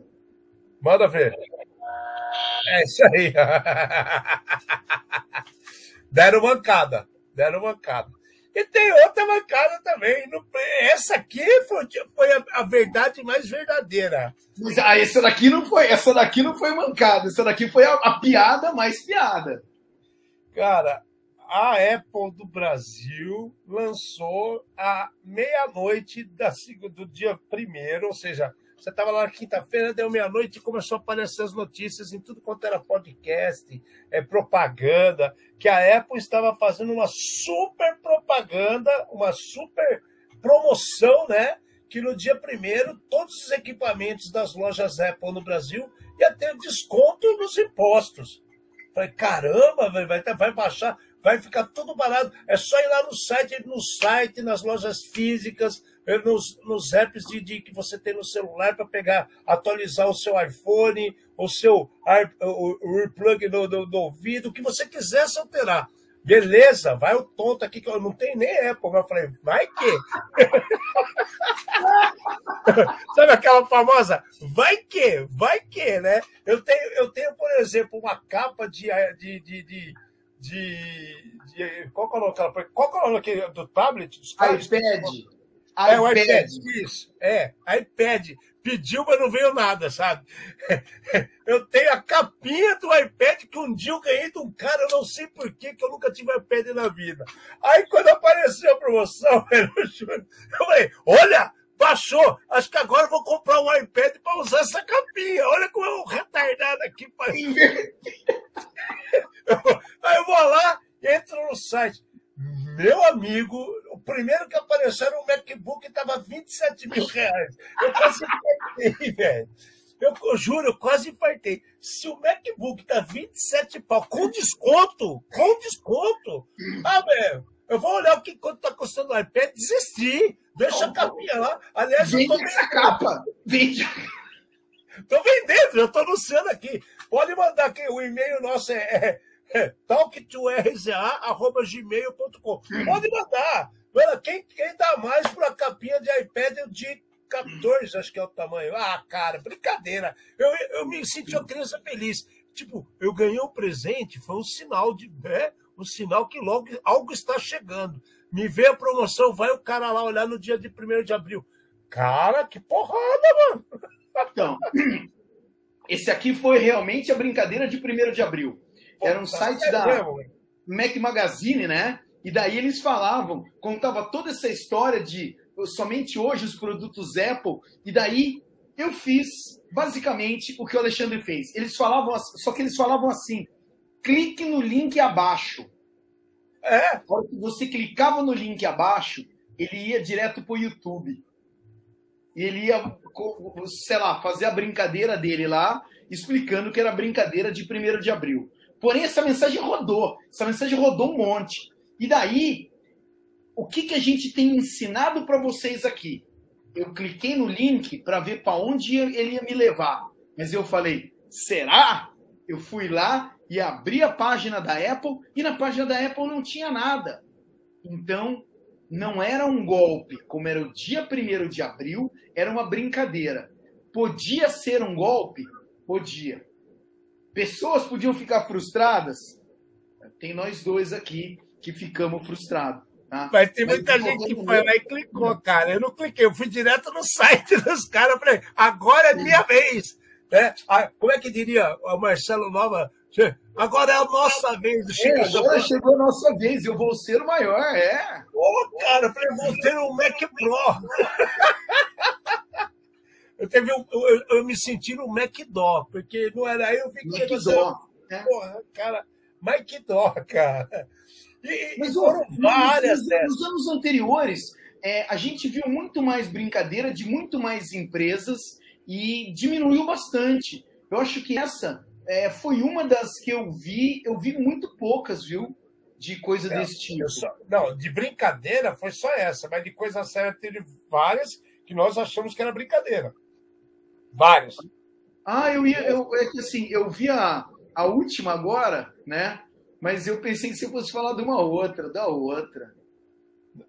Manda ver. É isso aí. deram mancada. Deram mancada. E tem outra mancada também. Essa aqui foi a, verdade mais verdadeira. Mas, ah, essa daqui não foi, essa daqui não foi mancada. Essa daqui foi a, a piada mais piada. Cara, a Apple do Brasil lançou à meia-noite do dia primeiro, ou seja, você estava lá na quinta-feira, deu meia-noite e começou a aparecer as notícias em tudo quanto era podcast, é, propaganda, que a Apple estava fazendo uma super propaganda, uma super promoção, né? Que no dia primeiro todos os equipamentos das lojas Apple no Brasil ia ter desconto nos impostos. Falei, caramba, vai, vai baixar, vai ficar tudo barato. É só ir lá no site, no site, nas lojas físicas, nos, nos apps de, de, que você tem no celular para pegar, atualizar o seu iPhone, o seu o, o replug do, do, do, ouvido, o que você quisesse alterar. Beleza, vai o tonto aqui, que eu não tenho nem Apple, mas eu falei, vai que? Sabe aquela famosa? Vai que? Vai que, né? Eu tenho, eu tenho por exemplo, uma capa de, de, de, de de, de, qual é o nome qual é o nome do tablet iPad é o iPad, isso. É, iPad. Pediu, mas não veio nada, sabe? Eu tenho a capinha do iPad que um dia eu ganhei de um cara, eu não sei por que eu nunca tive iPad na vida. Aí quando apareceu a promoção, eu falei, olha, baixou. Acho que agora eu vou comprar um iPad para usar essa capinha. Olha como é um retardado aqui. Aí eu vou lá, entro no site. Meu amigo, primeiro que apareceu era um MacBook estava 27 mil reais. Eu quase infartei, velho. Eu, eu, juro, eu quase infartei. Se o MacBook tá 27 pau com desconto, com desconto, ah, velho, eu vou olhar o que quanto tá custando o iPad, desistir. Deixa a capinha lá. Aliás, Vende eu tô essa capa. Vende. Tô vendendo, já tô anunciando aqui. Pode mandar aqui, o e-mail nosso é, é é, talk2rza.gmail.com. Pode mandar. Quem, quem dá mais para a capinha de iPad de 14, acho que é o tamanho. Ah, cara, brincadeira. Eu, eu me senti uma criança feliz. Tipo, eu ganhei um presente, foi um sinal de. Né? o sinal que logo algo está chegando. Me vê a promoção, vai o cara lá olhar no dia de 1 de abril. Cara, que porrada, mano! Então, esse aqui foi realmente a brincadeira de 1 de abril. Era um site da Mac Magazine, né? E daí eles falavam, contava toda essa história de somente hoje os produtos Apple, e daí eu fiz basicamente o que o Alexandre fez. Eles falavam, só que eles falavam assim: clique no link abaixo. É. Você clicava no link abaixo, ele ia direto para o YouTube. Ele ia, sei lá, fazer a brincadeira dele lá, explicando que era brincadeira de 1 de abril. Porém, essa mensagem rodou. Essa mensagem rodou um monte. E daí, o que, que a gente tem ensinado para vocês aqui? Eu cliquei no link para ver para onde ele ia me levar. Mas eu falei, será? Eu fui lá e abri a página da Apple e na página da Apple não tinha nada. Então, não era um golpe, como era o dia 1 de abril, era uma brincadeira. Podia ser um golpe? Podia. Pessoas podiam ficar frustradas? Tem nós dois aqui que ficamos frustrados. Tá? Mas tem muita Mas, gente que foi lá e clicou, cara. Eu não cliquei, eu fui direto no site dos caras. Falei, agora é minha vez. É, como é que diria o Marcelo Nova? Agora é a nossa vez do Chico. É, agora chegou a nossa vez, eu vou ser o maior, é. Ô, oh, cara, eu falei, vou ser o Mac Pro. eu, teve um, eu, eu, me senti no Mac Dó, porque não era eu, fiquei... Mac Dó. É. Porra, cara, Mac Dó, cara. E, Mas foram várias nos, nos anos anteriores, é, a gente viu muito mais brincadeira de muito mais empresas e diminuiu bastante. Eu acho que essa é, foi uma das que eu vi, eu vi muito poucas, viu? De coisa é, desse tipo. Só, não, de brincadeira foi só essa, mas de coisa séria teve várias que nós achamos que era brincadeira. Várias. Ah, eu ia. Eu, é que assim, eu vi a, a última agora, né? Mas eu pensei que você fosse falar de uma outra, da outra.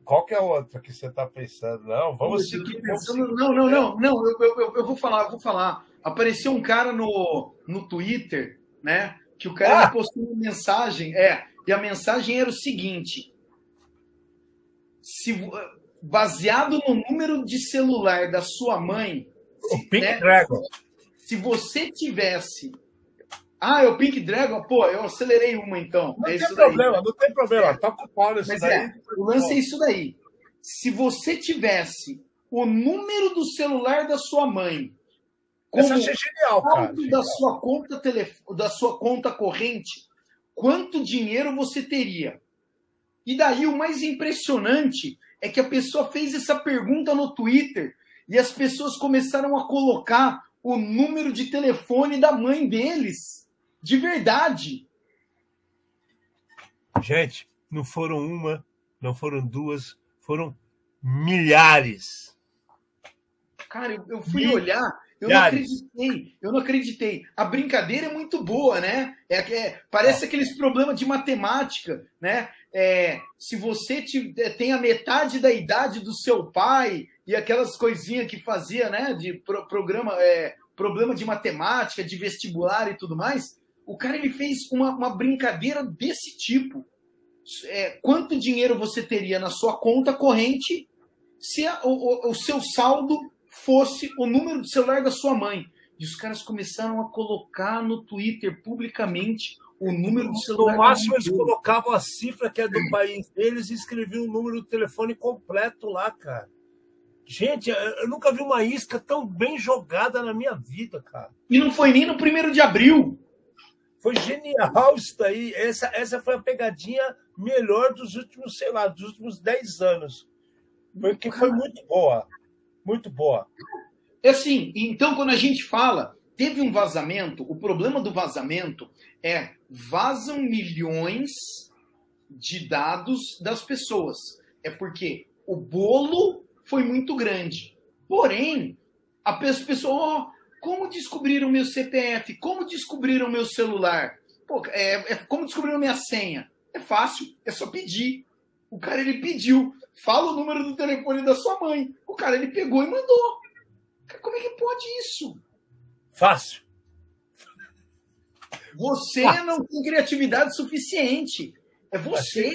Qual que é a outra que você está pensando? Não, vamos seguir. Pensando... Não, não, não, não. Eu, eu, eu, vou falar, eu vou falar. Apareceu um cara no, no Twitter, né? Que o cara ah. postou uma mensagem, é, e a mensagem era o seguinte: se baseado no número de celular da sua mãe, o Pink né, Dragon. Se você tivesse ah, é o Pink Dragon? Pô, eu acelerei uma então. Não é tem problema, daí. não tem problema. Tá ocupado isso Mas daí. É, o lance é isso daí. Se você tivesse o número do celular da sua mãe como Essa genial, cara. da sua conta telef... da sua conta corrente, quanto dinheiro você teria? E daí o mais impressionante é que a pessoa fez essa pergunta no Twitter e as pessoas começaram a colocar o número de telefone da mãe deles. De verdade. Gente, não foram uma, não foram duas, foram milhares. Cara, eu, eu fui olhar, eu não acreditei, eu não acreditei. A brincadeira é muito boa, né? É, é parece aqueles problemas de matemática, né? É, se você te, é, tem a metade da idade do seu pai e aquelas coisinhas que fazia, né? De pro, programa, é, problema de matemática, de vestibular e tudo mais, o cara ele fez uma, uma brincadeira desse tipo. É, quanto dinheiro você teria na sua conta corrente se a, o, o, seu saldo fosse o número de celular da sua mãe? E os caras começaram a colocar no Twitter publicamente o número de celular. No máximo, eles colocavam a cifra que é do país deles e escreviam o número do telefone completo lá, cara. Gente, eu nunca vi uma isca tão bem jogada na minha vida, cara. E não foi nem no primeiro de abril. Foi genial isso daí. Essa, essa foi a pegadinha melhor dos últimos, sei lá, dos últimos 10 anos. Porque foi muito boa. Muito boa. É assim, então quando a gente fala, teve um vazamento, o problema do vazamento é vazam milhões de dados das pessoas. É porque o bolo foi muito grande. Porém, a pessoa, como descobriram meu CPF? Como descobriram meu celular? Pô, é, é, como descobriram minha senha? É fácil, é só pedir. O cara ele pediu, fala o número do telefone da sua mãe. O cara ele pegou e mandou. Como é que pode isso? Fácil. Você Fácil. não tem criatividade suficiente. É você.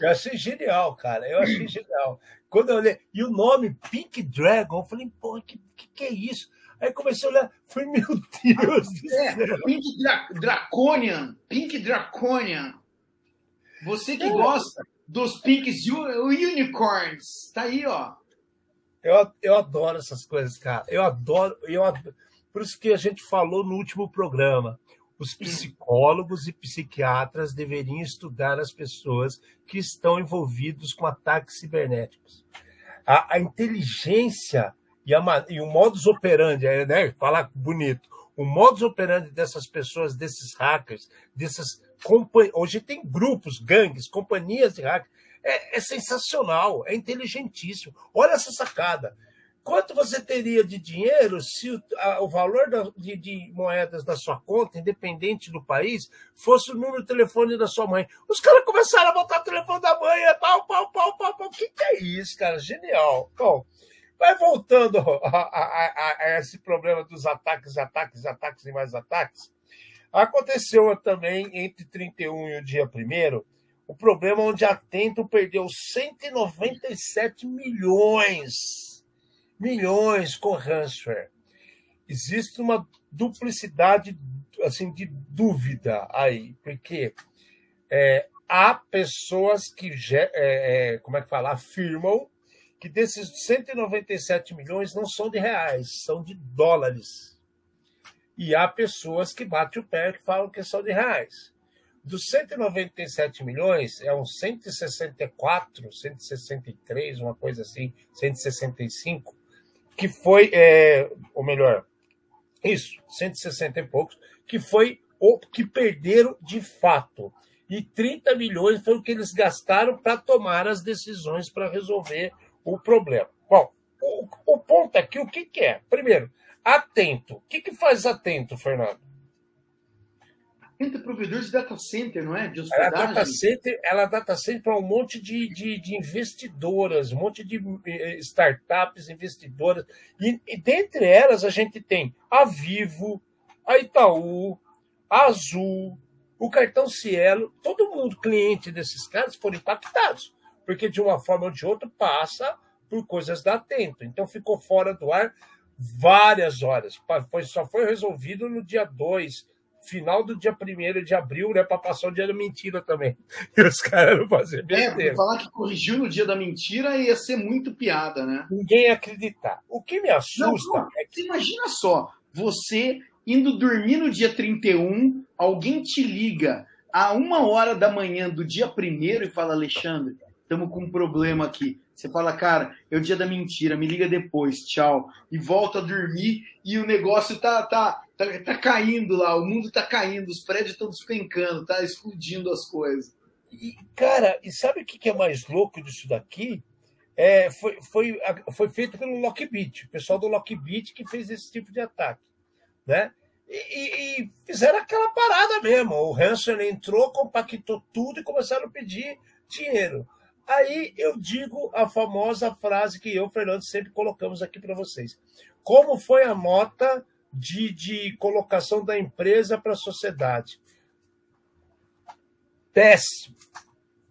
Eu achei genial, cara. Eu achei genial. Quando eu olhei. E o nome Pink Dragon, eu falei, pô, que, que, que é isso? Aí comecei a olhar, foi meu Deus do É, céu. Pink Dra Draconian. Pink Draconian. Você que É. gosta dos Pinks Unicorns. Tá aí, ó. Eu, eu adoro essas coisas, cara. Eu adoro, eu adoro. Por isso que a gente falou no último programa. Os psicólogos e psiquiatras deveriam estudar as pessoas que estão envolvidos com ataques cibernéticos. A, a inteligência e, a e o modus operandi, é, né? Falar bonito. O modus operandi dessas pessoas, desses hackers, dessas companhias. Hoje tem grupos, gangues, companhias de hackers. É, é sensacional, é inteligentíssimo. Olha essa sacada. Quanto você teria de dinheiro se o, a- o valor da- de, de moedas da sua conta, independente do país, fosse o número de telefone da sua mãe? Os caras começaram a botar o telefone da mãe, pau, pau, pau, pau, pau. O que, que é isso, cara? Genial. Bom, vai voltando a, a- a- esse problema dos ataques, ataques, ataques e mais ataques. Aconteceu também entre 31 e o dia 1 o problema onde a Atento perdeu 197 milhões, milhões com ransomware. Existe uma duplicidade assim de dúvida aí, porque é, há pessoas que é, é, como é que fala, afirmam que desses 197 milhões não são de reais, são de dólares. E há pessoas que batem o pé que falam que são de reais. Dos 197 milhões, é uns 164, 163, uma coisa assim, 165, que foi, é, ou melhor, isso, 160 e poucos, que foi o que perderam de fato. E 30 milhões foi o que eles gastaram para tomar as decisões para resolver o problema. Bom, o, o ponto aqui, o que, que é? Primeiro, atento. O que, que faz atento, Fernando? Entra provedor de data center, não é? De Ela é data hospedagem. center, ela é data center para um monte de, de, de investidoras, um monte de eh, startups investidoras. E, e dentre elas a gente tem a Vivo, a Itaú, a Azul, o cartão Cielo, todo mundo cliente desses caras foram impactados, porque de uma forma ou de outra passa por coisas da Atento. Então ficou fora do ar várias horas. Foi, só foi resolvido no dia 2, final do dia 1 de abril, né? Para passar o dia da mentira também. E os caras não faziam É, porque besteira. falar que corrigiu no dia da mentira ia ser muito piada, né? Ninguém ia acreditar. O que me assusta Não, não, é que imagina só, você indo dormir no dia 31, alguém te liga a uma hora da manhã do dia primeiro e fala, Alexandre, estamos com um problema aqui. Você fala, cara, é o dia da mentira, me liga depois, tchau. E volta a dormir e o negócio tá, tá, tá, tá caindo lá, o mundo tá caindo, os prédios estão despencando, tá explodindo as coisas. E, cara, e sabe o que é mais louco disso daqui? É, foi, foi, foi feito pelo Lockbit, o pessoal do Lockbit que fez esse tipo de ataque. Né? E, e- e fizeram aquela parada mesmo. O Hanson entrou, compactou tudo e começaram a pedir dinheiro. Aí eu digo a famosa frase que eu, e Fernando, sempre colocamos aqui para vocês. Como foi a nota de, de colocação da empresa para a sociedade? Péssimo.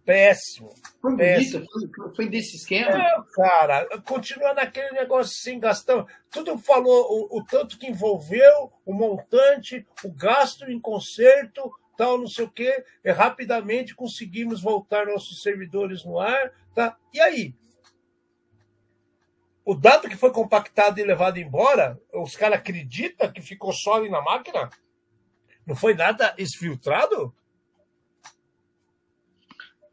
Péssimo. Foi Péssimo. bonito, foi, desse esquema. É, cara, continua naquele negócio assim, gastando. Tudo falou o, o tanto que envolveu, o montante, o gasto em conserto, tal, não sei o quê. E rapidamente conseguimos voltar nossos servidores no ar. Tá? E aí? O dado que foi compactado e levado embora, os caras acreditam que ficou só ali na máquina? Não foi nada exfiltrado?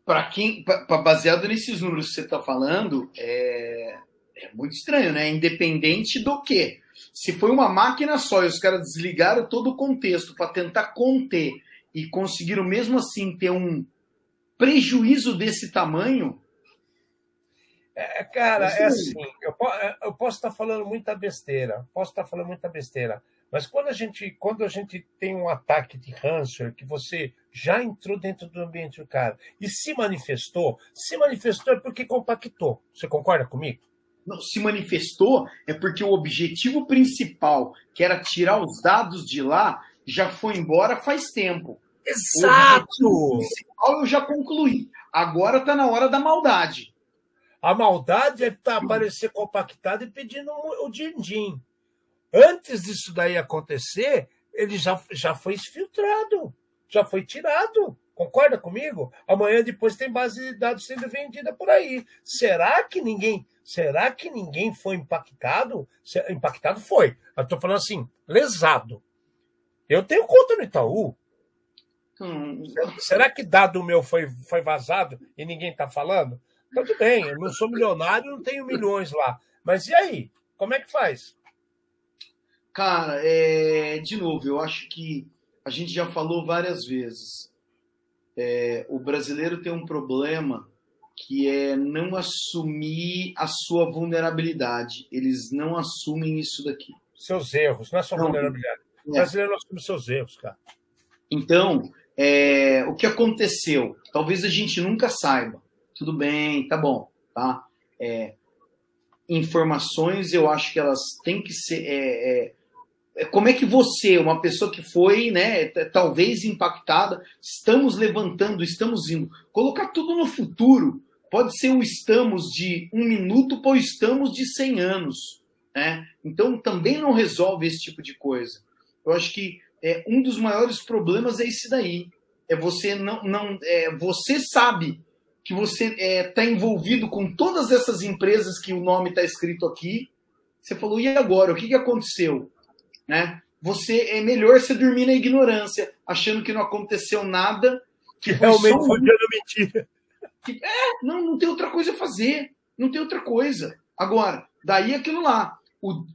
Para quem, pra- pra- baseado nesses números que você está falando, é, é muito estranho, né? Independente do que. Se foi uma máquina só e os caras desligaram todo o contexto para tentar conter e conseguiram mesmo assim ter um prejuízo desse tamanho, É, cara, é assim, eu, po- eu posso estar falando muita besteira, posso estar falando muita besteira, mas quando a gente, quando a gente tem um ataque de ransomware que você já entrou dentro do ambiente do cara e se manifestou, se manifestou é porque compactou. Você concorda comigo? não se manifestou, é porque o objetivo principal, que era tirar os dados de lá, já foi embora faz tempo. O Exato! objetivo principal eu já concluí. Agora está na hora da maldade. A maldade é tá, aparecer compactado e pedindo o din-din. Antes disso daí acontecer, ele já, já foi filtrado, já foi tirado. Concorda comigo? Amanhã depois tem base de dados sendo vendida por aí. Será que ninguém, será que ninguém foi impactado? Impactado foi. Eu estou falando assim, lesado. Eu tenho conta no Itaú. Hum. Será que dado meu foi, foi vazado e ninguém está falando? Tudo bem, eu não sou milionário, não tenho milhões lá. Mas e aí? Como é que faz? Cara, é... de novo, eu acho que a gente já falou várias vezes é, o brasileiro tem um problema que é não assumir a sua vulnerabilidade. Eles não assumem isso daqui. Seus erros, não é só vulnerabilidade. É. O brasileiro não assume seus erros, cara. Então, é, o que aconteceu? Talvez a gente nunca saiba. Tudo bem, tá bom, tá? É, informações, eu acho que elas têm que ser é, é como é que você, uma pessoa que foi, né, talvez impactada, estamos levantando, estamos indo, colocar tudo no futuro, pode ser o estamos de um minuto para o estamos de 100 anos, né? Então também não resolve esse tipo de coisa. Eu acho que é, um dos maiores problemas é esse daí, é você não, não é, você sabe que você está é, tá envolvido com todas essas empresas que o nome está escrito aqui. Você falou, e agora? O que, que aconteceu? né? Você é melhor você dormir na ignorância, achando que não aconteceu nada. Que realmente foi dia mentira. Que, é, não, não tem outra coisa a fazer. Não tem outra coisa. Agora, daí aquilo lá. O,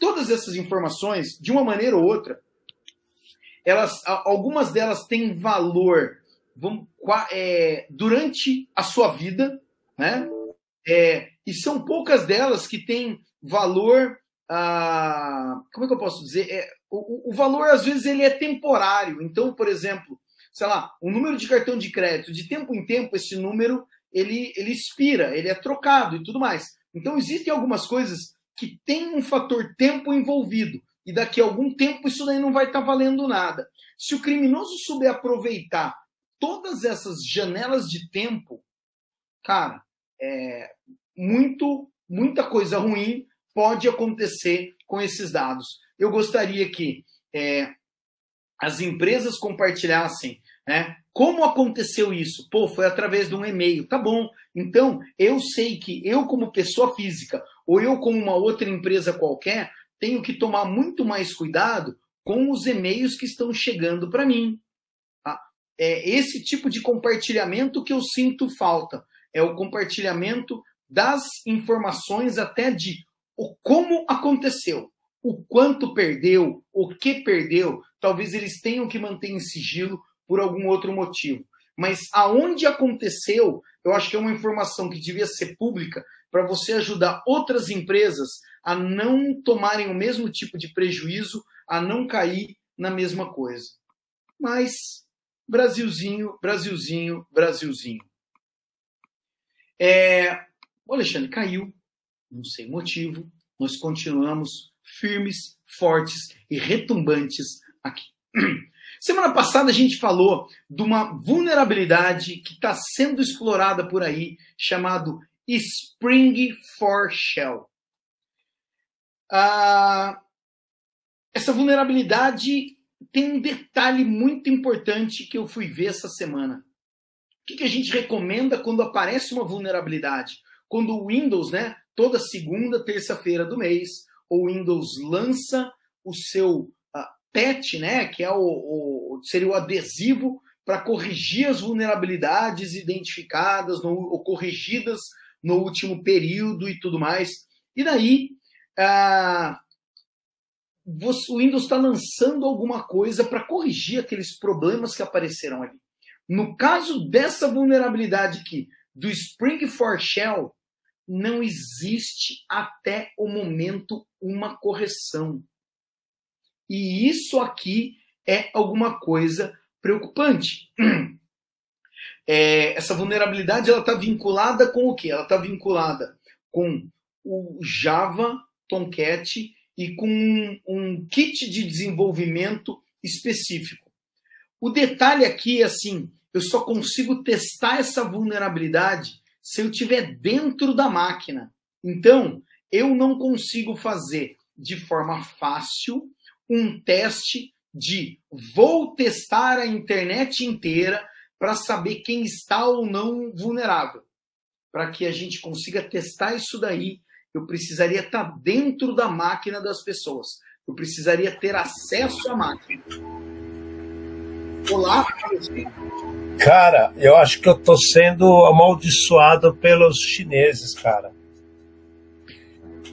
todas essas informações, de uma maneira ou outra, elas, algumas delas têm valor é, durante a sua vida, né? É, e são poucas delas que têm valor ah, como é que eu posso dizer? É, o, o, valor, às vezes, ele é temporário. Então, por exemplo, sei lá, o número de cartão de crédito, de tempo em tempo, esse número ele, ele expira, ele é trocado e tudo mais. Então, existem algumas coisas que têm um fator tempo envolvido. E daqui a algum tempo isso daí não vai estar tá valendo nada. Se o criminoso souber aproveitar todas essas janelas de tempo, cara, é muito, muita coisa ruim pode acontecer com esses dados. Eu gostaria que é, as empresas compartilhassem né, como aconteceu isso. Pô, foi através de um e-mail. Tá bom. Então, eu sei que eu, como pessoa física, ou eu, como uma outra empresa qualquer, tenho que tomar muito mais cuidado com os e-mails que estão chegando para mim. Tá? É esse tipo de compartilhamento que eu sinto falta. É o compartilhamento das informações até de o como aconteceu, o quanto perdeu, o que perdeu, talvez eles tenham que manter em sigilo por algum outro motivo. Mas aonde aconteceu, eu acho que é uma informação que devia ser pública para você ajudar outras empresas a não tomarem o mesmo tipo de prejuízo, a não cair na mesma coisa. Mas Brasilzinho, Brasilzinho, Brasilzinho. É, o Alexandre caiu, não sei motivo, nós continuamos firmes, fortes e retumbantes aqui. Semana passada a gente falou de uma vulnerabilidade que está sendo explorada por aí, chamado Spring for Shell. Ah, essa vulnerabilidade tem um detalhe muito importante que eu fui ver essa semana. O que, que a gente recomenda quando aparece uma vulnerabilidade? Quando o Windows, né, toda segunda, terça-feira do mês, o Windows lança o seu uh, patch, né, que é o, o seria o adesivo para corrigir as vulnerabilidades identificadas no, ou corrigidas no último período e tudo mais. E daí, você, o Windows está lançando alguma coisa para corrigir aqueles problemas que apareceram ali. No caso dessa vulnerabilidade aqui, do Spring for Shell, não existe até o momento uma correção. E isso aqui é alguma coisa preocupante. É, essa vulnerabilidade ela está vinculada com o que? Ela está vinculada com o Java Tomcat e com um, um kit de desenvolvimento específico. O detalhe aqui é assim: eu só consigo testar essa vulnerabilidade se eu estiver dentro da máquina. Então, eu não consigo fazer de forma fácil um teste de vou testar a internet inteira para saber quem está ou não vulnerável. Para que a gente consiga testar isso daí, eu precisaria estar tá dentro da máquina das pessoas. Eu precisaria ter acesso à máquina. Olá, Cara, eu acho que eu tô sendo amaldiçoado pelos chineses, cara.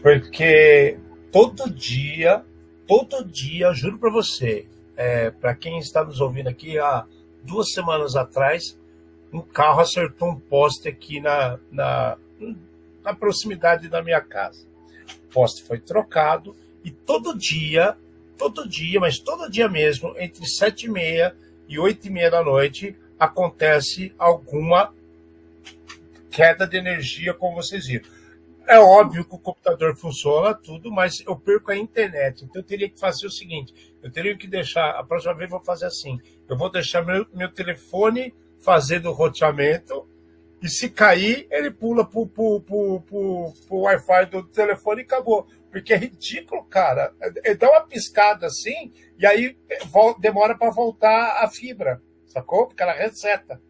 Porque todo dia, todo dia, juro para você, é, para quem está nos ouvindo aqui, há duas semanas atrás, um carro acertou um poste aqui na, na, na proximidade da minha casa. O poste foi trocado e todo dia, todo dia, mas todo dia mesmo, entre sete e meia e oito e meia da noite, acontece alguma queda de energia, como vocês viram. É óbvio que o computador funciona, tudo, mas eu perco a internet. Então eu teria que fazer o seguinte: eu teria que deixar, a próxima vez eu vou fazer assim. Eu vou deixar meu, meu telefone fazendo o roteamento, e se cair, ele pula pro, pro, pro, pro, pro Wi-Fi do telefone e acabou. Porque é ridículo, cara. Ele dá uma piscada assim, e aí demora para voltar a fibra. Sacou? Porque ela reseta.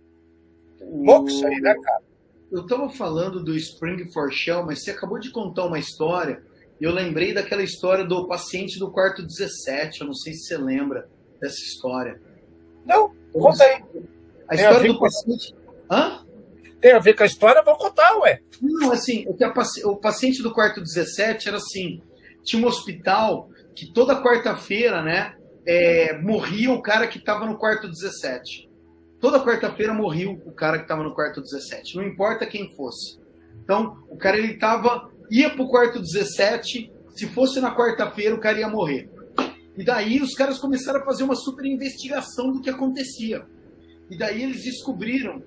Louco isso aí, né, cara? Eu estava falando do Spring for Shell, mas você acabou de contar uma história. E eu lembrei daquela história do paciente do quarto 17. Eu não sei se você lembra dessa história. Não, conta aí. A história a do paciente. Hã? Tem a ver com a história? Vou contar, ué. Não, assim, o paciente do quarto 17 era assim: tinha um hospital que toda quarta-feira, né, é, morria o cara que estava no quarto 17. Toda quarta-feira morria o cara que estava no quarto 17, não importa quem fosse. Então, o cara ele tava, ia pro quarto 17, se fosse na quarta-feira, o cara ia morrer. E daí os caras começaram a fazer uma super investigação do que acontecia. E daí eles descobriram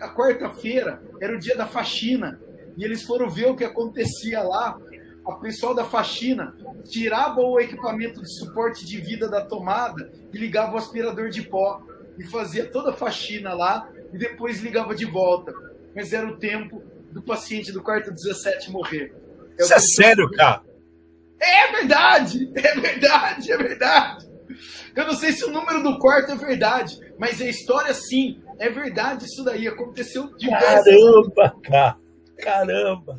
a quarta-feira era o dia da faxina. E eles foram ver o que acontecia lá a pessoal da faxina tirava o equipamento de suporte de vida da tomada e ligava o aspirador de pó e fazia toda a faxina lá e depois ligava de volta. Mas era o tempo do paciente do quarto 17 morrer. É Isso é sério, cara? É verdade, é verdade, é verdade. Eu não sei se o número do quarto é verdade, mas a história sim, é verdade isso daí, aconteceu diversas Caramba, cara, caramba.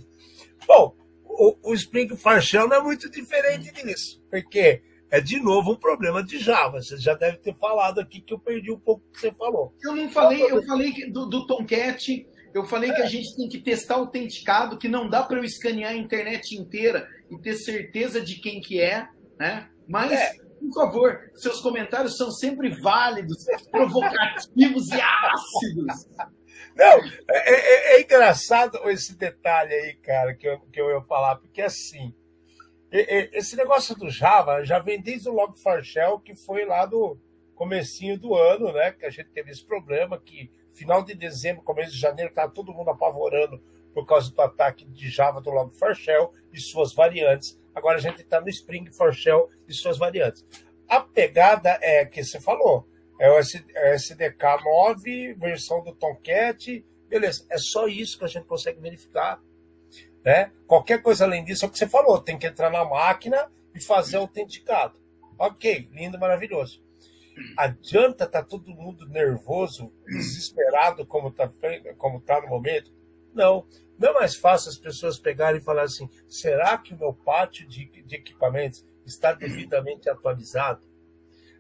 Bom, o, o Spring não é muito diferente disso, porque é de novo um problema de Java. Você já deve ter falado aqui que eu perdi um pouco o que você falou. Eu não falei, eu falei do, do Tomcat, eu falei é. que a gente tem que testar autenticado, que não dá para eu escanear a internet inteira e ter certeza de quem que é, né? Mas, é. Por favor, seus comentários são sempre válidos, provocativos e ácidos. Não, é, é, é, engraçado esse detalhe aí, cara, que eu, que eu ia falar, porque assim, esse negócio do Java já vem desde o Log4Shell, que foi lá do comecinho do ano, né, que a gente teve esse problema, que final de dezembro, começo de janeiro, estava todo mundo apavorando por causa do ataque de Java do Log4Shell e suas variantes. Agora a gente está no Spring for Shell e suas variantes. A pegada é que você falou, é o SDK 9, versão do Tomcat, beleza. É só isso que a gente consegue verificar. Né? Qualquer coisa além disso é o que você falou, tem que entrar na máquina e fazer autenticado. Ok, lindo, maravilhoso. Adianta tá todo mundo nervoso, desesperado como tá, como tá no momento? Não. Não é mais fácil as pessoas pegarem e falar assim: será que o meu pátio de, de equipamentos está devidamente atualizado?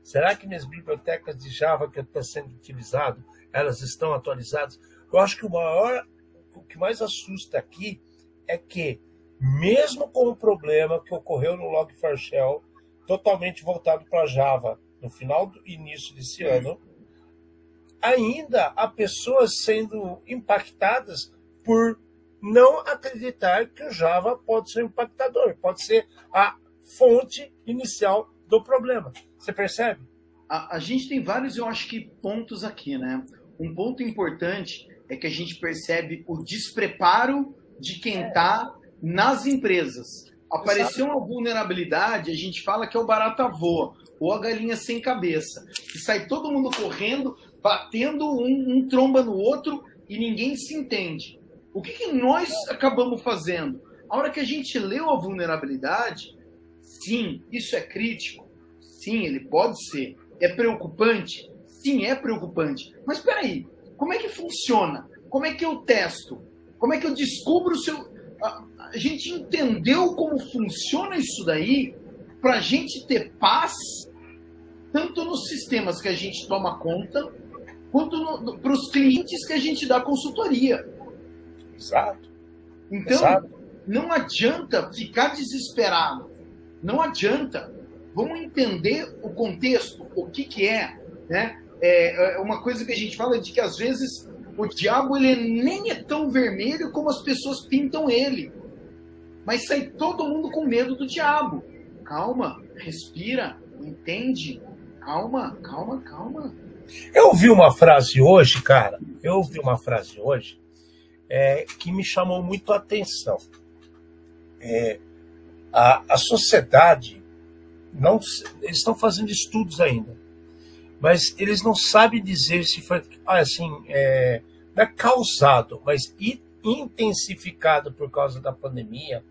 Será que minhas bibliotecas de Java que estão sendo utilizado, elas estão atualizadas? Eu acho que o maior, o que mais assusta aqui é que, mesmo com o problema que ocorreu no Log4Shell, totalmente voltado para Java no final do início desse ano, ainda há pessoas sendo impactadas por não acreditar que o Java pode ser um impactador, pode ser a fonte inicial do problema. Você percebe? A, a gente tem vários, eu acho que, pontos aqui, né? Um ponto importante é que a gente percebe o despreparo de quem está nas empresas. Apareceu uma vulnerabilidade, a gente fala que é o barata voa, ou a galinha sem cabeça. E sai todo mundo correndo batendo um, um tromba no outro e ninguém se entende. O que, que nós acabamos fazendo? A hora que a gente leu a vulnerabilidade, sim, isso é crítico. Sim, ele pode ser. É preocupante? Sim, é preocupante. Mas espera aí, como é que funciona? Como é que eu testo? Como é que eu descubro se eu... A, gente entendeu como funciona isso daí para a gente ter paz tanto nos sistemas que a gente toma conta, quanto para os clientes que a gente dá consultoria. Exato. Então, Exato. não adianta ficar desesperado. Não adianta. Vamos entender o contexto, o que, que é, né? É, é uma coisa que a gente fala de que às vezes o diabo ele nem é tão vermelho como as pessoas pintam ele. Mas sai todo mundo com medo do diabo. Calma, respira, entende? Calma, calma, calma. Eu ouvi uma frase hoje, cara. Eu ouvi uma frase hoje é, que me chamou muito a atenção. É, a, a sociedade não eles estão fazendo estudos ainda, mas eles não sabem dizer se foi assim é, não é causado, mas intensificado por causa da pandemia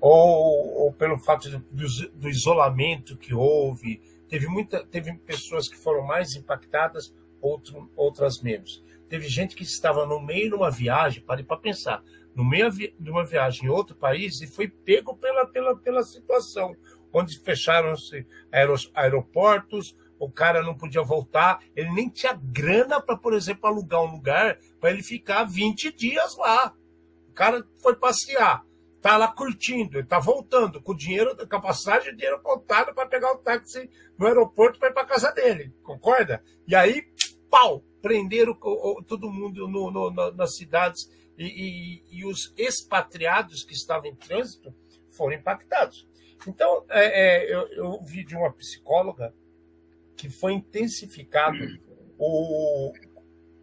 ou, ou pelo fato do, do, isolamento que houve. Teve, muita, teve pessoas que foram mais impactadas, outro, outras menos. Teve gente que estava no meio de uma viagem, pare para pensar, no meio de uma viagem em outro país e foi pego pela, pela, pela situação, onde fecharam-se aeroportos, o cara não podia voltar, ele nem tinha grana para, por exemplo, alugar um lugar para ele ficar 20 dias lá. O cara foi passear tá lá curtindo, tá voltando com dinheiro, com a passagem, dinheiro contado para pegar o táxi no aeroporto para ir para casa dele, concorda? E aí, pau, prenderam todo mundo no, no, nas cidades e, e, e, os expatriados que estavam em trânsito foram impactados. Então, é, é, eu, eu ouvi de uma psicóloga que foi intensificado o,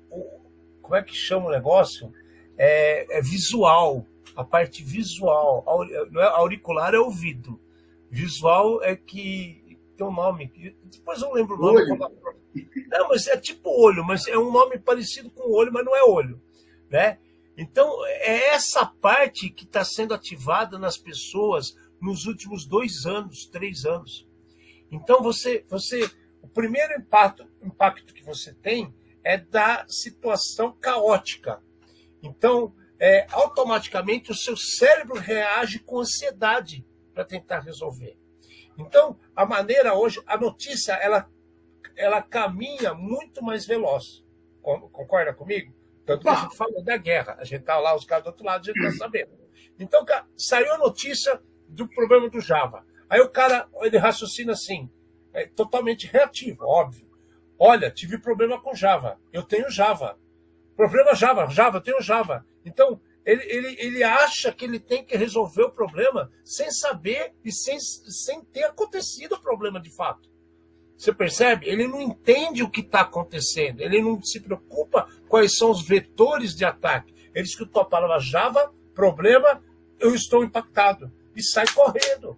o como é que chama o negócio? É, é visual a parte visual. É, auricular é ouvido. Visual é que tem um nome. Depois eu lembro o nome. Olho. Não, mas é tipo olho, mas é um nome parecido com olho, mas não é olho. Né? Então, é essa parte que está sendo ativada nas pessoas nos últimos dois anos, três anos. Então, você, você o primeiro impacto, impacto que você tem é da situação caótica. Então, é, automaticamente o seu cérebro reage com ansiedade para tentar resolver. Então, a maneira hoje, a notícia, ela, ela caminha muito mais veloz. Concorda comigo? Tanto que a gente falou da guerra. A gente está lá, os caras do outro lado, a gente está sabendo. Então, saiu a notícia do problema do Java. Aí o cara, ele raciocina assim, é totalmente reativo, óbvio. Olha, tive problema com Java. Eu tenho Java. Problema Java, Java, eu tenho Java. Então, ele, ele, ele acha que ele tem que resolver o problema sem saber e sem, sem ter acontecido o problema de fato. Você percebe? Ele não entende o que está acontecendo, ele não se preocupa quais são os vetores de ataque. Ele escutou a palavra Java, problema, eu estou impactado. E sai correndo.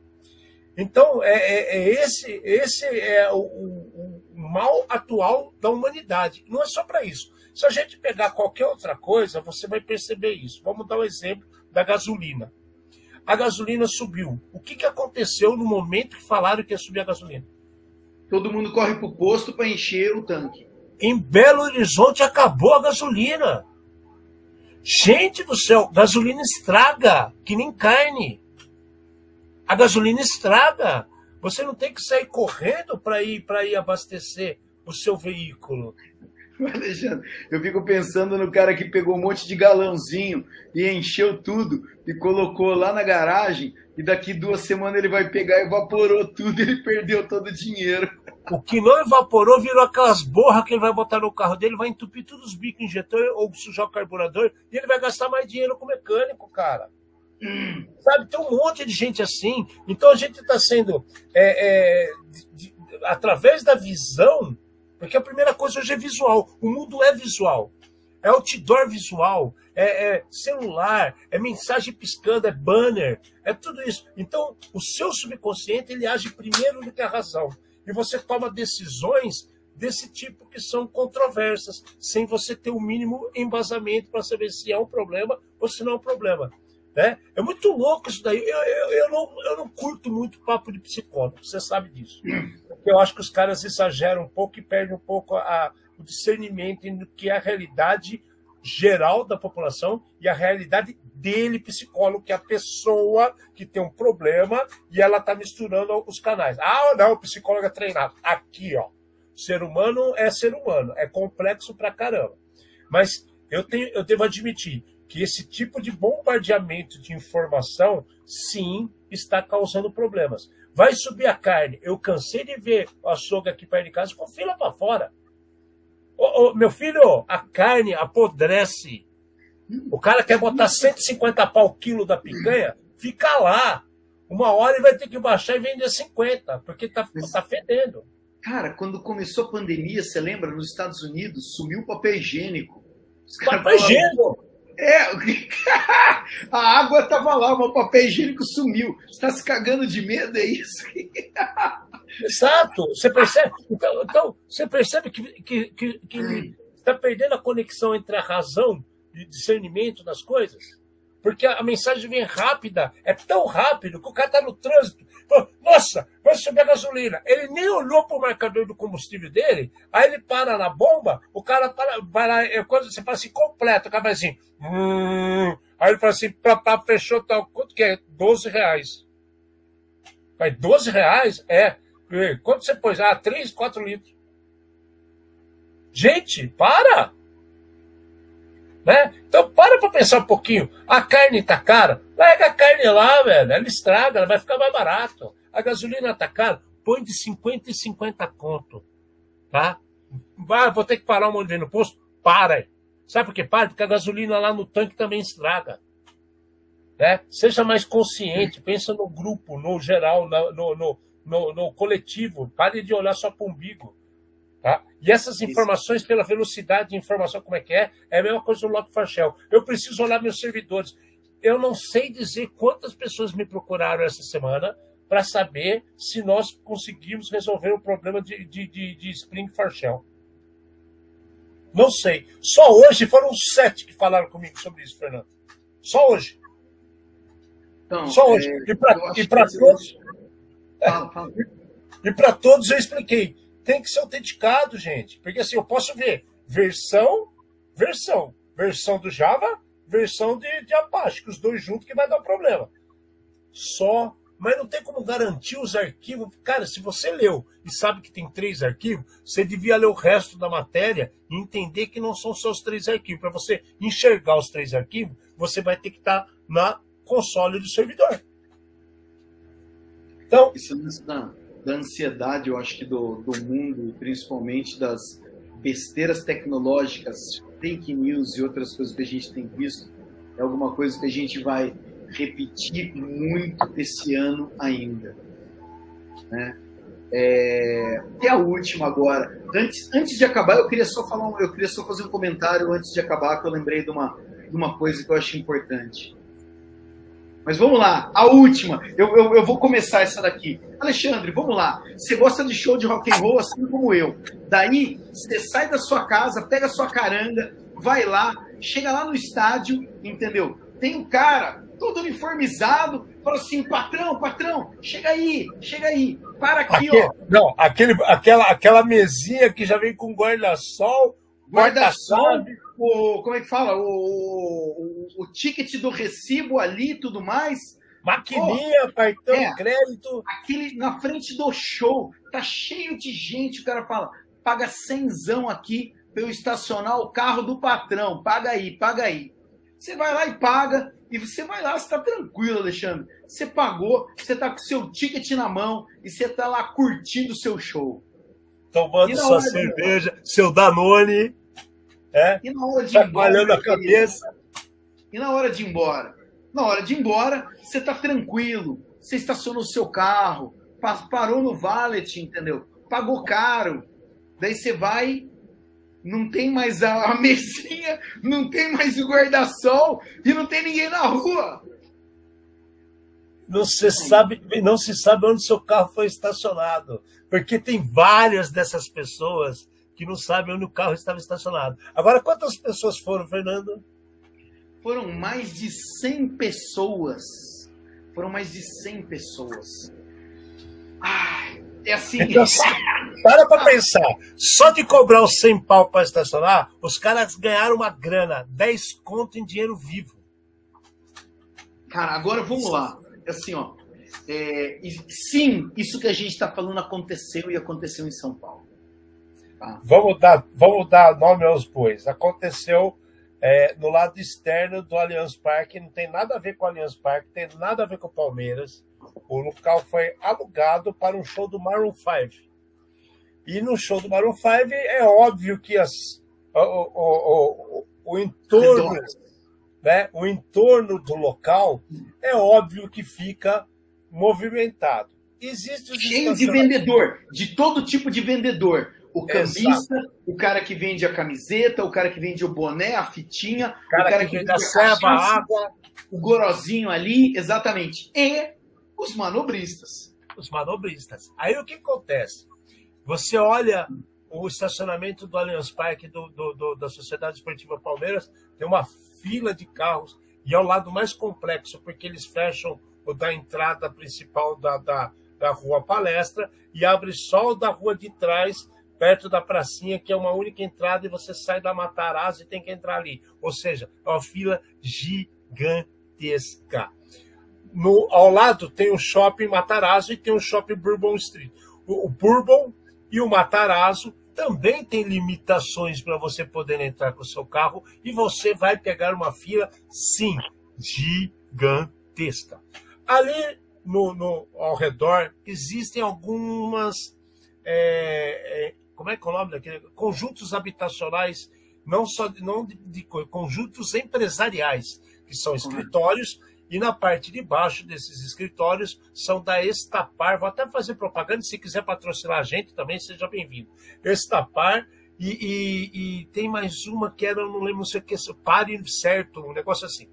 Então, é, é, é esse, esse é o, o, o mal atual da humanidade. Não é só para isso. Se a gente pegar qualquer outra coisa, você vai perceber isso. Vamos dar o um exemplo da gasolina. A gasolina subiu. O que, que aconteceu no momento que falaram que ia subir a gasolina? Todo mundo corre para o posto para encher o tanque. Em Belo Horizonte acabou a gasolina. Gente do céu, gasolina estraga, que nem carne. A gasolina estraga. Você não tem que sair correndo para ir para ir abastecer o seu veículo. Alexandre, eu fico pensando no cara que pegou um monte de galãozinho e encheu tudo e colocou lá na garagem e daqui duas semanas ele vai pegar evaporou tudo e ele perdeu todo o dinheiro. O que não evaporou virou aquelas borras que ele vai botar no carro dele, vai entupir todos os bicos injetor ou sujar o carburador e ele vai gastar mais dinheiro com o mecânico, cara. Hum. Sabe, tem um monte de gente assim. Então a gente está sendo, é, é, de, de, através da visão, porque a primeira coisa hoje é visual. O mundo é visual. É outdoor visual, é, é, celular, é mensagem piscando, é banner, é tudo isso. Então, o seu subconsciente ele age primeiro do que a razão. E você toma decisões desse tipo que são controversas, sem você ter o mínimo embasamento para saber se é um problema ou se não é um problema. Né? É muito louco isso daí. Eu, eu, eu, não, eu não curto muito papo de psicólogo, você sabe disso. Porque eu acho que os caras exageram um pouco e perdem um pouco a, o discernimento no que é a realidade geral da população e a realidade dele, psicólogo, que é a pessoa que tem um problema e ela está misturando os canais. Ah, não, o psicólogo é treinado. Aqui, ó. Ser humano é ser humano, é complexo pra caramba. Mas eu, tenho, eu devo admitir que esse tipo de bombardeamento de informação, sim, está causando problemas. Vai subir a carne. Eu cansei de ver o açougue aqui perto de casa com fila para fora. Ô, ô, meu filho, a carne apodrece. O cara quer botar 150 pau quilo da picanha, fica lá. Uma hora ele vai ter que baixar e vender 50, porque tá, tá fedendo. Cara, quando começou a pandemia, você lembra, nos Estados Unidos, sumiu o papel higiênico. Papel higiênico? É, a água estava lá, o papel higiênico sumiu. Você está se cagando de medo, é isso? Exato. Você percebe? Então, então você percebe que está que, que, que tá perdendo a conexão entre a razão e discernimento das coisas? Porque a mensagem vem rápida, é tão rápido que o cara está no trânsito. Nossa, vai subir a gasolina. Ele nem olhou para o marcador do combustível dele, aí ele para na bomba, o cara para, para é quando você fala assim, completo, o cara vai assim. Hum, aí ele fala assim, papá, fechou tal, quanto que é? 12 reais. Vai, 12 reais? É. Quanto você pôs? Ah, 3, 4 litros. Gente, para! Né? Então para para pensar um pouquinho. A carne está cara, pega a carne lá, velho. Ela estraga, ela vai ficar mais barato. A gasolina está cara, põe de 50 e 50 conto. Tá? Vai, vou ter que parar um monte no posto. Para. Sabe por que para? Porque a gasolina lá no tanque também estraga. Né? Seja mais consciente, pensa no grupo, no geral, no, no, no, no coletivo. Pare de olhar só para o umbigo. Tá? E essas informações, pela velocidade de informação, como é que é, é a mesma coisa do Log4Shell. Eu preciso olhar meus servidores. Eu não sei dizer quantas pessoas me procuraram essa semana para saber se nós conseguimos resolver o problema de, de, de, de Spring for Shell. Não sei. Só hoje foram sete que falaram comigo sobre isso, Fernando. Só hoje. Então, Só hoje. É, e para todos. Fala, fala. E para todos eu expliquei tem que ser autenticado, gente. Porque assim, eu posso ver versão, versão, versão do Java, versão de, de Apache, que os dois juntos que vai dar problema. Só, mas não tem como garantir os arquivos. Cara, se você leu e sabe que tem três arquivos, você devia ler o resto da matéria e entender que não são só os três arquivos. Para você enxergar os três arquivos, você vai ter que estar tá na console do servidor. Então, isso não da ansiedade, eu acho que do, do mundo, principalmente das besteiras tecnológicas, fake news e outras coisas que a gente tem visto, é alguma coisa que a gente vai repetir muito esse ano ainda. Né? É, e a última agora. Antes, antes de acabar, eu queria só falar, eu queria só fazer um comentário antes de acabar, que eu lembrei de uma, de uma coisa que eu acho importante. Mas vamos lá, a última. Eu, eu, eu, vou começar essa daqui. Alexandre, vamos lá. Você gosta de show de rock and roll assim como eu. Daí, você sai da sua casa, pega a sua caranga, vai lá, chega lá no estádio, entendeu? Tem um cara todo uniformizado, fala assim, patrão, patrão, chega aí, chega aí, para aqui, ó. Não, aquele, aquela, aquela mesinha que já vem com guarda-sol, guarda-sol, o, como é que fala? O, o, o, ticket do recibo ali e tudo mais. Maquininha, oh, cartão é, crédito. Aquele na frente do show, tá cheio de gente. O cara fala: paga cenzão aqui para eu estacionar o carro do patrão. Paga aí, paga aí. Você vai lá e paga, e você vai lá, você tá tranquilo, Alexandre. Você pagou, você tá com seu ticket na mão e você tá lá curtindo o seu show. Tomando sua cerveja, seu Danone. É? E na hora de Trabalhando embora, a cabeça. E na hora de ir embora? Na hora de ir embora, você tá tranquilo. Você estacionou o seu carro, parou no valet, entendeu? Pagou caro. Daí você vai, não tem mais a, a mesinha, não tem mais o guarda-sol e não tem ninguém na rua. não se sabe, não se sabe onde seu carro foi estacionado, porque tem várias dessas pessoas que não sabem onde o carro estava estacionado. Agora, quantas pessoas foram, Fernando? Foram mais de 100 pessoas. Foram mais de 100 pessoas. Ai, é assim. Então, para pra pensar. Só de cobrar os 100 pau para estacionar, os caras ganharam uma grana, 10 conto em dinheiro vivo. Cara, agora vamos lá. Assim, ó. É, sim, isso que a gente está falando aconteceu e aconteceu em São Paulo. Vamos, dar, vamos dar nome aos bois. Aconteceu é, no lado externo do Allianz Parque, não tem nada a ver com o Allianz Parque, tem nada a ver com o Palmeiras. O local foi alugado para um show do Maroon 5. E no show do Maroon 5 é óbvio que as, o, o, o, o entorno, né, o entorno do local é óbvio que fica movimentado. Existe cheio de vendedor, de todo tipo de vendedor. O cambista, Exato. o cara que vende a camiseta, o cara que vende o boné, a fitinha, cara o cara que, que vende a ceva, a água, o gorozinho ali, exatamente. E os manobristas. Os manobristas. Aí o que acontece? Você olha o estacionamento do Allianz Parque do, do, do, da Sociedade Esportiva Palmeiras, tem uma fila de carros e é o lado mais complexo, porque eles fecham o da entrada principal da, da, da Rua Palestra e abre só o da rua de trás, perto da pracinha, que é uma única entrada, e você sai da Matarazzo e tem que entrar ali. Ou seja, é uma fila gigantesca. No, ao lado tem o shopping Matarazzo e tem o shopping Bourbon Street. O, o Bourbon e o Matarazzo também tem limitações para você poder entrar com o seu carro e você vai pegar uma fila, sim, gigantesca. Ali no, no ao redor existem algumas. É, como é que é o nome daquele? Conjuntos habitacionais, não só não de, de conjuntos empresariais, que são escritórios e na parte de baixo desses escritórios são da Estapar. Vou até fazer propaganda, se quiser patrocinar a gente também, seja bem-vindo. Estapar e, e, e, tem mais uma que era, não lembro se é que, pare certo, um negócio assim.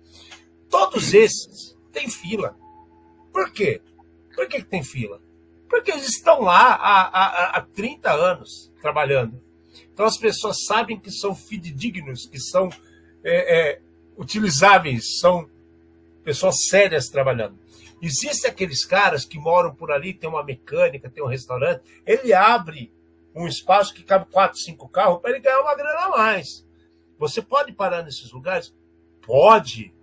Todos esses têm fila. Por quê? Por que, que tem fila? Porque eles estão lá há, há, há 30 anos trabalhando. Então as pessoas sabem que são fidedignos, que são é, é, utilizáveis, são pessoas sérias trabalhando. Existem aqueles caras que moram por ali, tem uma mecânica, tem um restaurante, ele abre um espaço que cabe quatro, cinco carros para ele ganhar uma grana a mais. Você pode parar nesses lugares? Pode,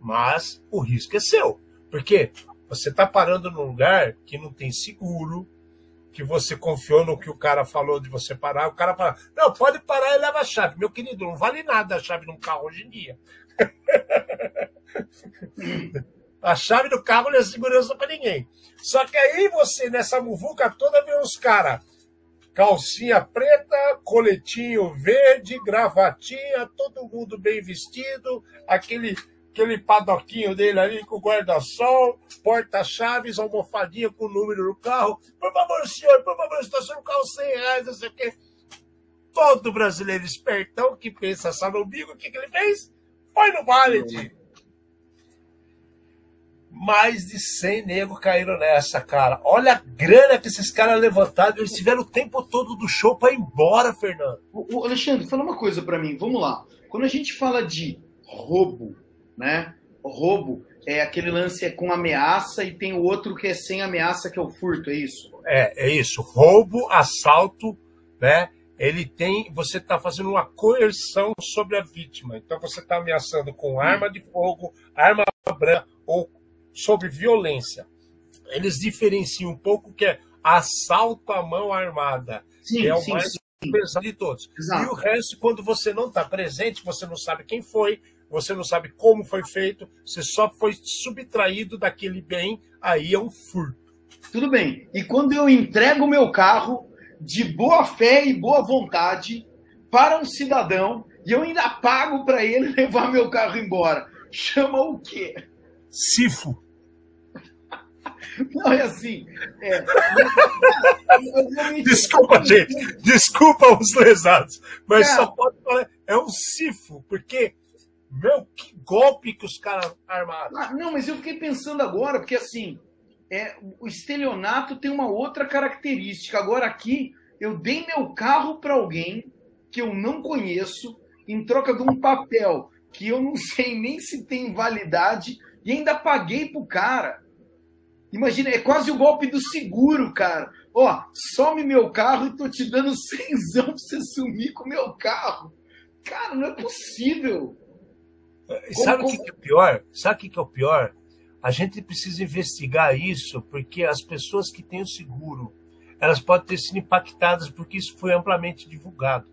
mas o risco é seu. Porque você está parando num lugar que não tem seguro, que você confiou no que o cara falou de você parar, o cara fala, não, pode parar e leva a chave. Meu querido, não vale nada a chave num carro hoje em dia. A chave do carro não é segurança para ninguém. Só que aí você, nessa muvuca toda, vê os caras. Calcinha preta, coletinho verde, gravatinha, todo mundo bem vestido, aquele aquele padoquinho dele ali com guarda-sol, porta-chaves, almofadinha com o número do carro. Por favor, senhor, por favor, estacione o carro 100 reais, não sei o quê. Todo brasileiro espertão que pensa só no umbigo, o que, que ele fez? Foi no valet mais de 100 negros caíram nessa, cara. Olha a grana que esses caras levantaram. Eles tiveram o tempo todo do show para ir embora, Fernando. O, Alexandre, fala uma coisa para mim. Vamos lá. Quando a gente fala de roubo, né? roubo é aquele lance é com ameaça e tem o outro que é sem ameaça, que é o furto, é isso? É, é isso. Roubo, assalto, né? Ele tem. Você está fazendo uma coerção sobre a vítima. Então você está ameaçando com arma de fogo, arma branca ou sobre violência. Eles diferenciam um pouco que é assalto à mão armada, sim, que é o sim, mais sim. pesado de todos. Exato. E o resto, quando você não está presente, você não sabe quem foi, você não sabe como foi feito, você só foi subtraído daquele bem, aí é um furto. Tudo bem. E quando eu entrego meu carro de boa fé e boa vontade para um cidadão e eu ainda pago para ele levar meu carro embora, chama o quê? Cifo. Não, é assim. É, Desculpa, gente. Desculpa os lesados. Mas só pode falar. É um cifo, porque Meu, que golpe que os caras armaram. Ah, não, mas eu fiquei pensando agora, porque assim, é, o estelionato tem uma outra característica. Agora aqui, eu dei meu carro para alguém que eu não conheço, em troca de um papel que eu não sei nem se tem validade, e ainda paguei pro cara. Imagina, é quase o golpe do seguro, cara. Ó, some meu carro e tô te dando cenzão pra você sumir com meu carro. Cara, não é possível. Sabe o que, que é pior? Sabe o que, que é o pior? A gente precisa investigar isso porque as pessoas que têm o seguro, elas podem ter sido impactadas porque isso foi amplamente divulgado.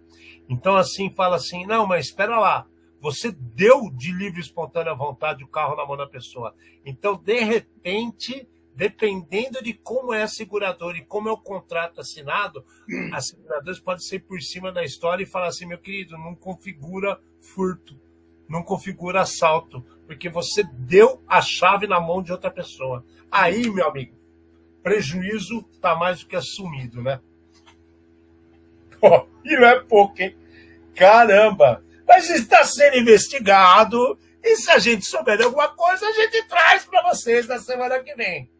Então, assim, fala assim, não, mas espera lá, você deu de livre e espontânea vontade o carro na mão da pessoa. Então, de repente, dependendo de como é a seguradora e como é o contrato assinado, as seguradoras podem ser por cima da história e falar assim, meu querido, não configura furto, não configura assalto, porque você deu a chave na mão de outra pessoa. Aí, meu amigo, prejuízo está mais do que assumido, né? Pô, e não é pouco, hein? Caramba! Mas está sendo investigado e se a gente souber de alguma coisa, a gente traz para vocês na semana que vem.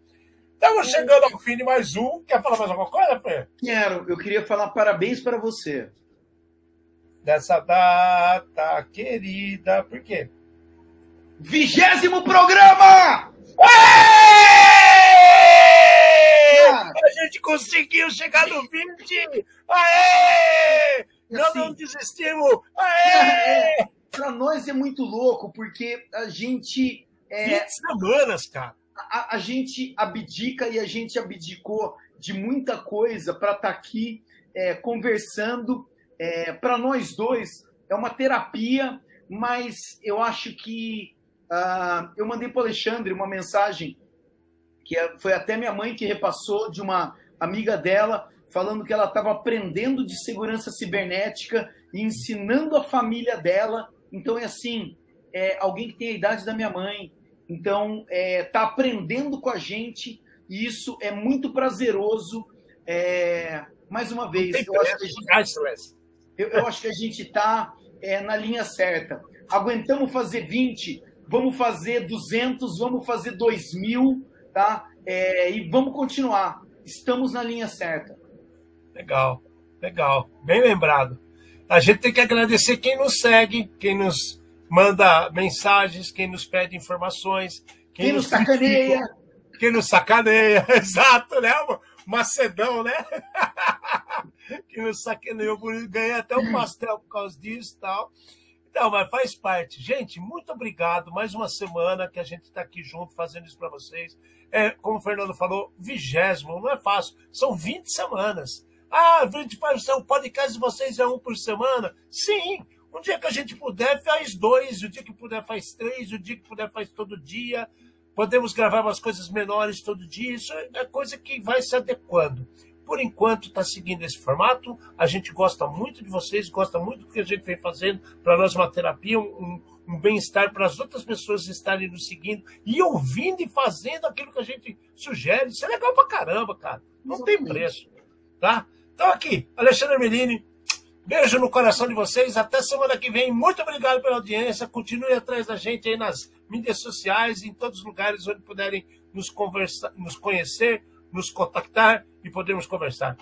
Estamos chegando ao fim de mais um. Quer falar mais alguma coisa, Fê? Quero. Eu queria falar parabéns para você. Dessa data querida. Por quê? Vigésimo programa! Aê! A gente conseguiu chegar no 20! Aê! Não, Assim. não desistimos! Aê! Para nós é muito louco, porque a gente. é, 20 semanas, cara. a, a gente abdica e a gente abdicou de muita coisa para estar aqui é, conversando. Para nós dois é uma terapia, mas eu acho que ah, eu mandei para o Alexandre uma mensagem que é- foi até minha mãe que repassou de uma amiga dela falando que ela estava aprendendo de segurança cibernética e ensinando a família dela. Então é assim, é alguém que tem a idade da minha mãe, então, está aprendendo com a gente e isso é muito prazeroso. É, mais uma vez, eu acho que a gente. Eu, eu acho que a gente está na linha certa. Aguentamos fazer 20, vamos fazer 200, vamos fazer 2 mil, tá? É, e vamos continuar. Estamos na linha certa. Legal, legal. Bem lembrado. A gente tem que agradecer quem nos segue, quem nos manda mensagens, quem nos pede informações, Quem nos sacaneia, critica, quem nos sacaneia, exato, né? Macedão, né? que nos sacaneou, por isso ganhei até um pastel por causa disso e tal. Então, mas faz parte. Gente, muito obrigado. Mais uma semana que a gente está aqui junto fazendo isso para vocês. É, como o Fernando falou, vigésimo, não é fácil. São 20 semanas. Ah, 20 o podcast de vocês é um por semana? Sim. Um dia que a gente puder, faz dois. O dia que puder, faz três. O dia que puder, faz todo dia. Podemos gravar umas coisas menores todo dia. Isso é coisa que vai se adequando. Por enquanto, está seguindo esse formato. A gente gosta muito de vocês, gosta muito do que a gente vem fazendo. Para nós, uma terapia, um, um bem-estar para as outras pessoas estarem nos seguindo e ouvindo e fazendo aquilo que a gente sugere. Isso é legal pra caramba, cara. Não Exatamente. tem preço. Tá? Então, aqui, Alexandre Melini. Beijo no coração de vocês. Até semana que vem. Muito obrigado pela audiência. Continue atrás da gente aí nas mídias sociais, em todos os lugares onde puderem nos, conversa, nos conhecer, nos contactar e podermos conversar.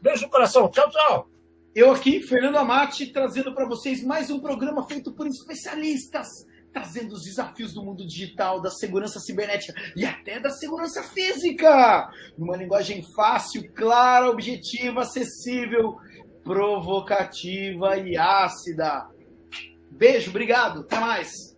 Beijo no coração. Tchau, tchau. Eu aqui, Fernando Amati, trazendo para vocês mais um programa feito por especialistas, trazendo os desafios do mundo digital, da segurança cibernética e até da segurança física, numa linguagem fácil, clara, objetiva, acessível, provocativa e ácida. Beijo, obrigado, até mais.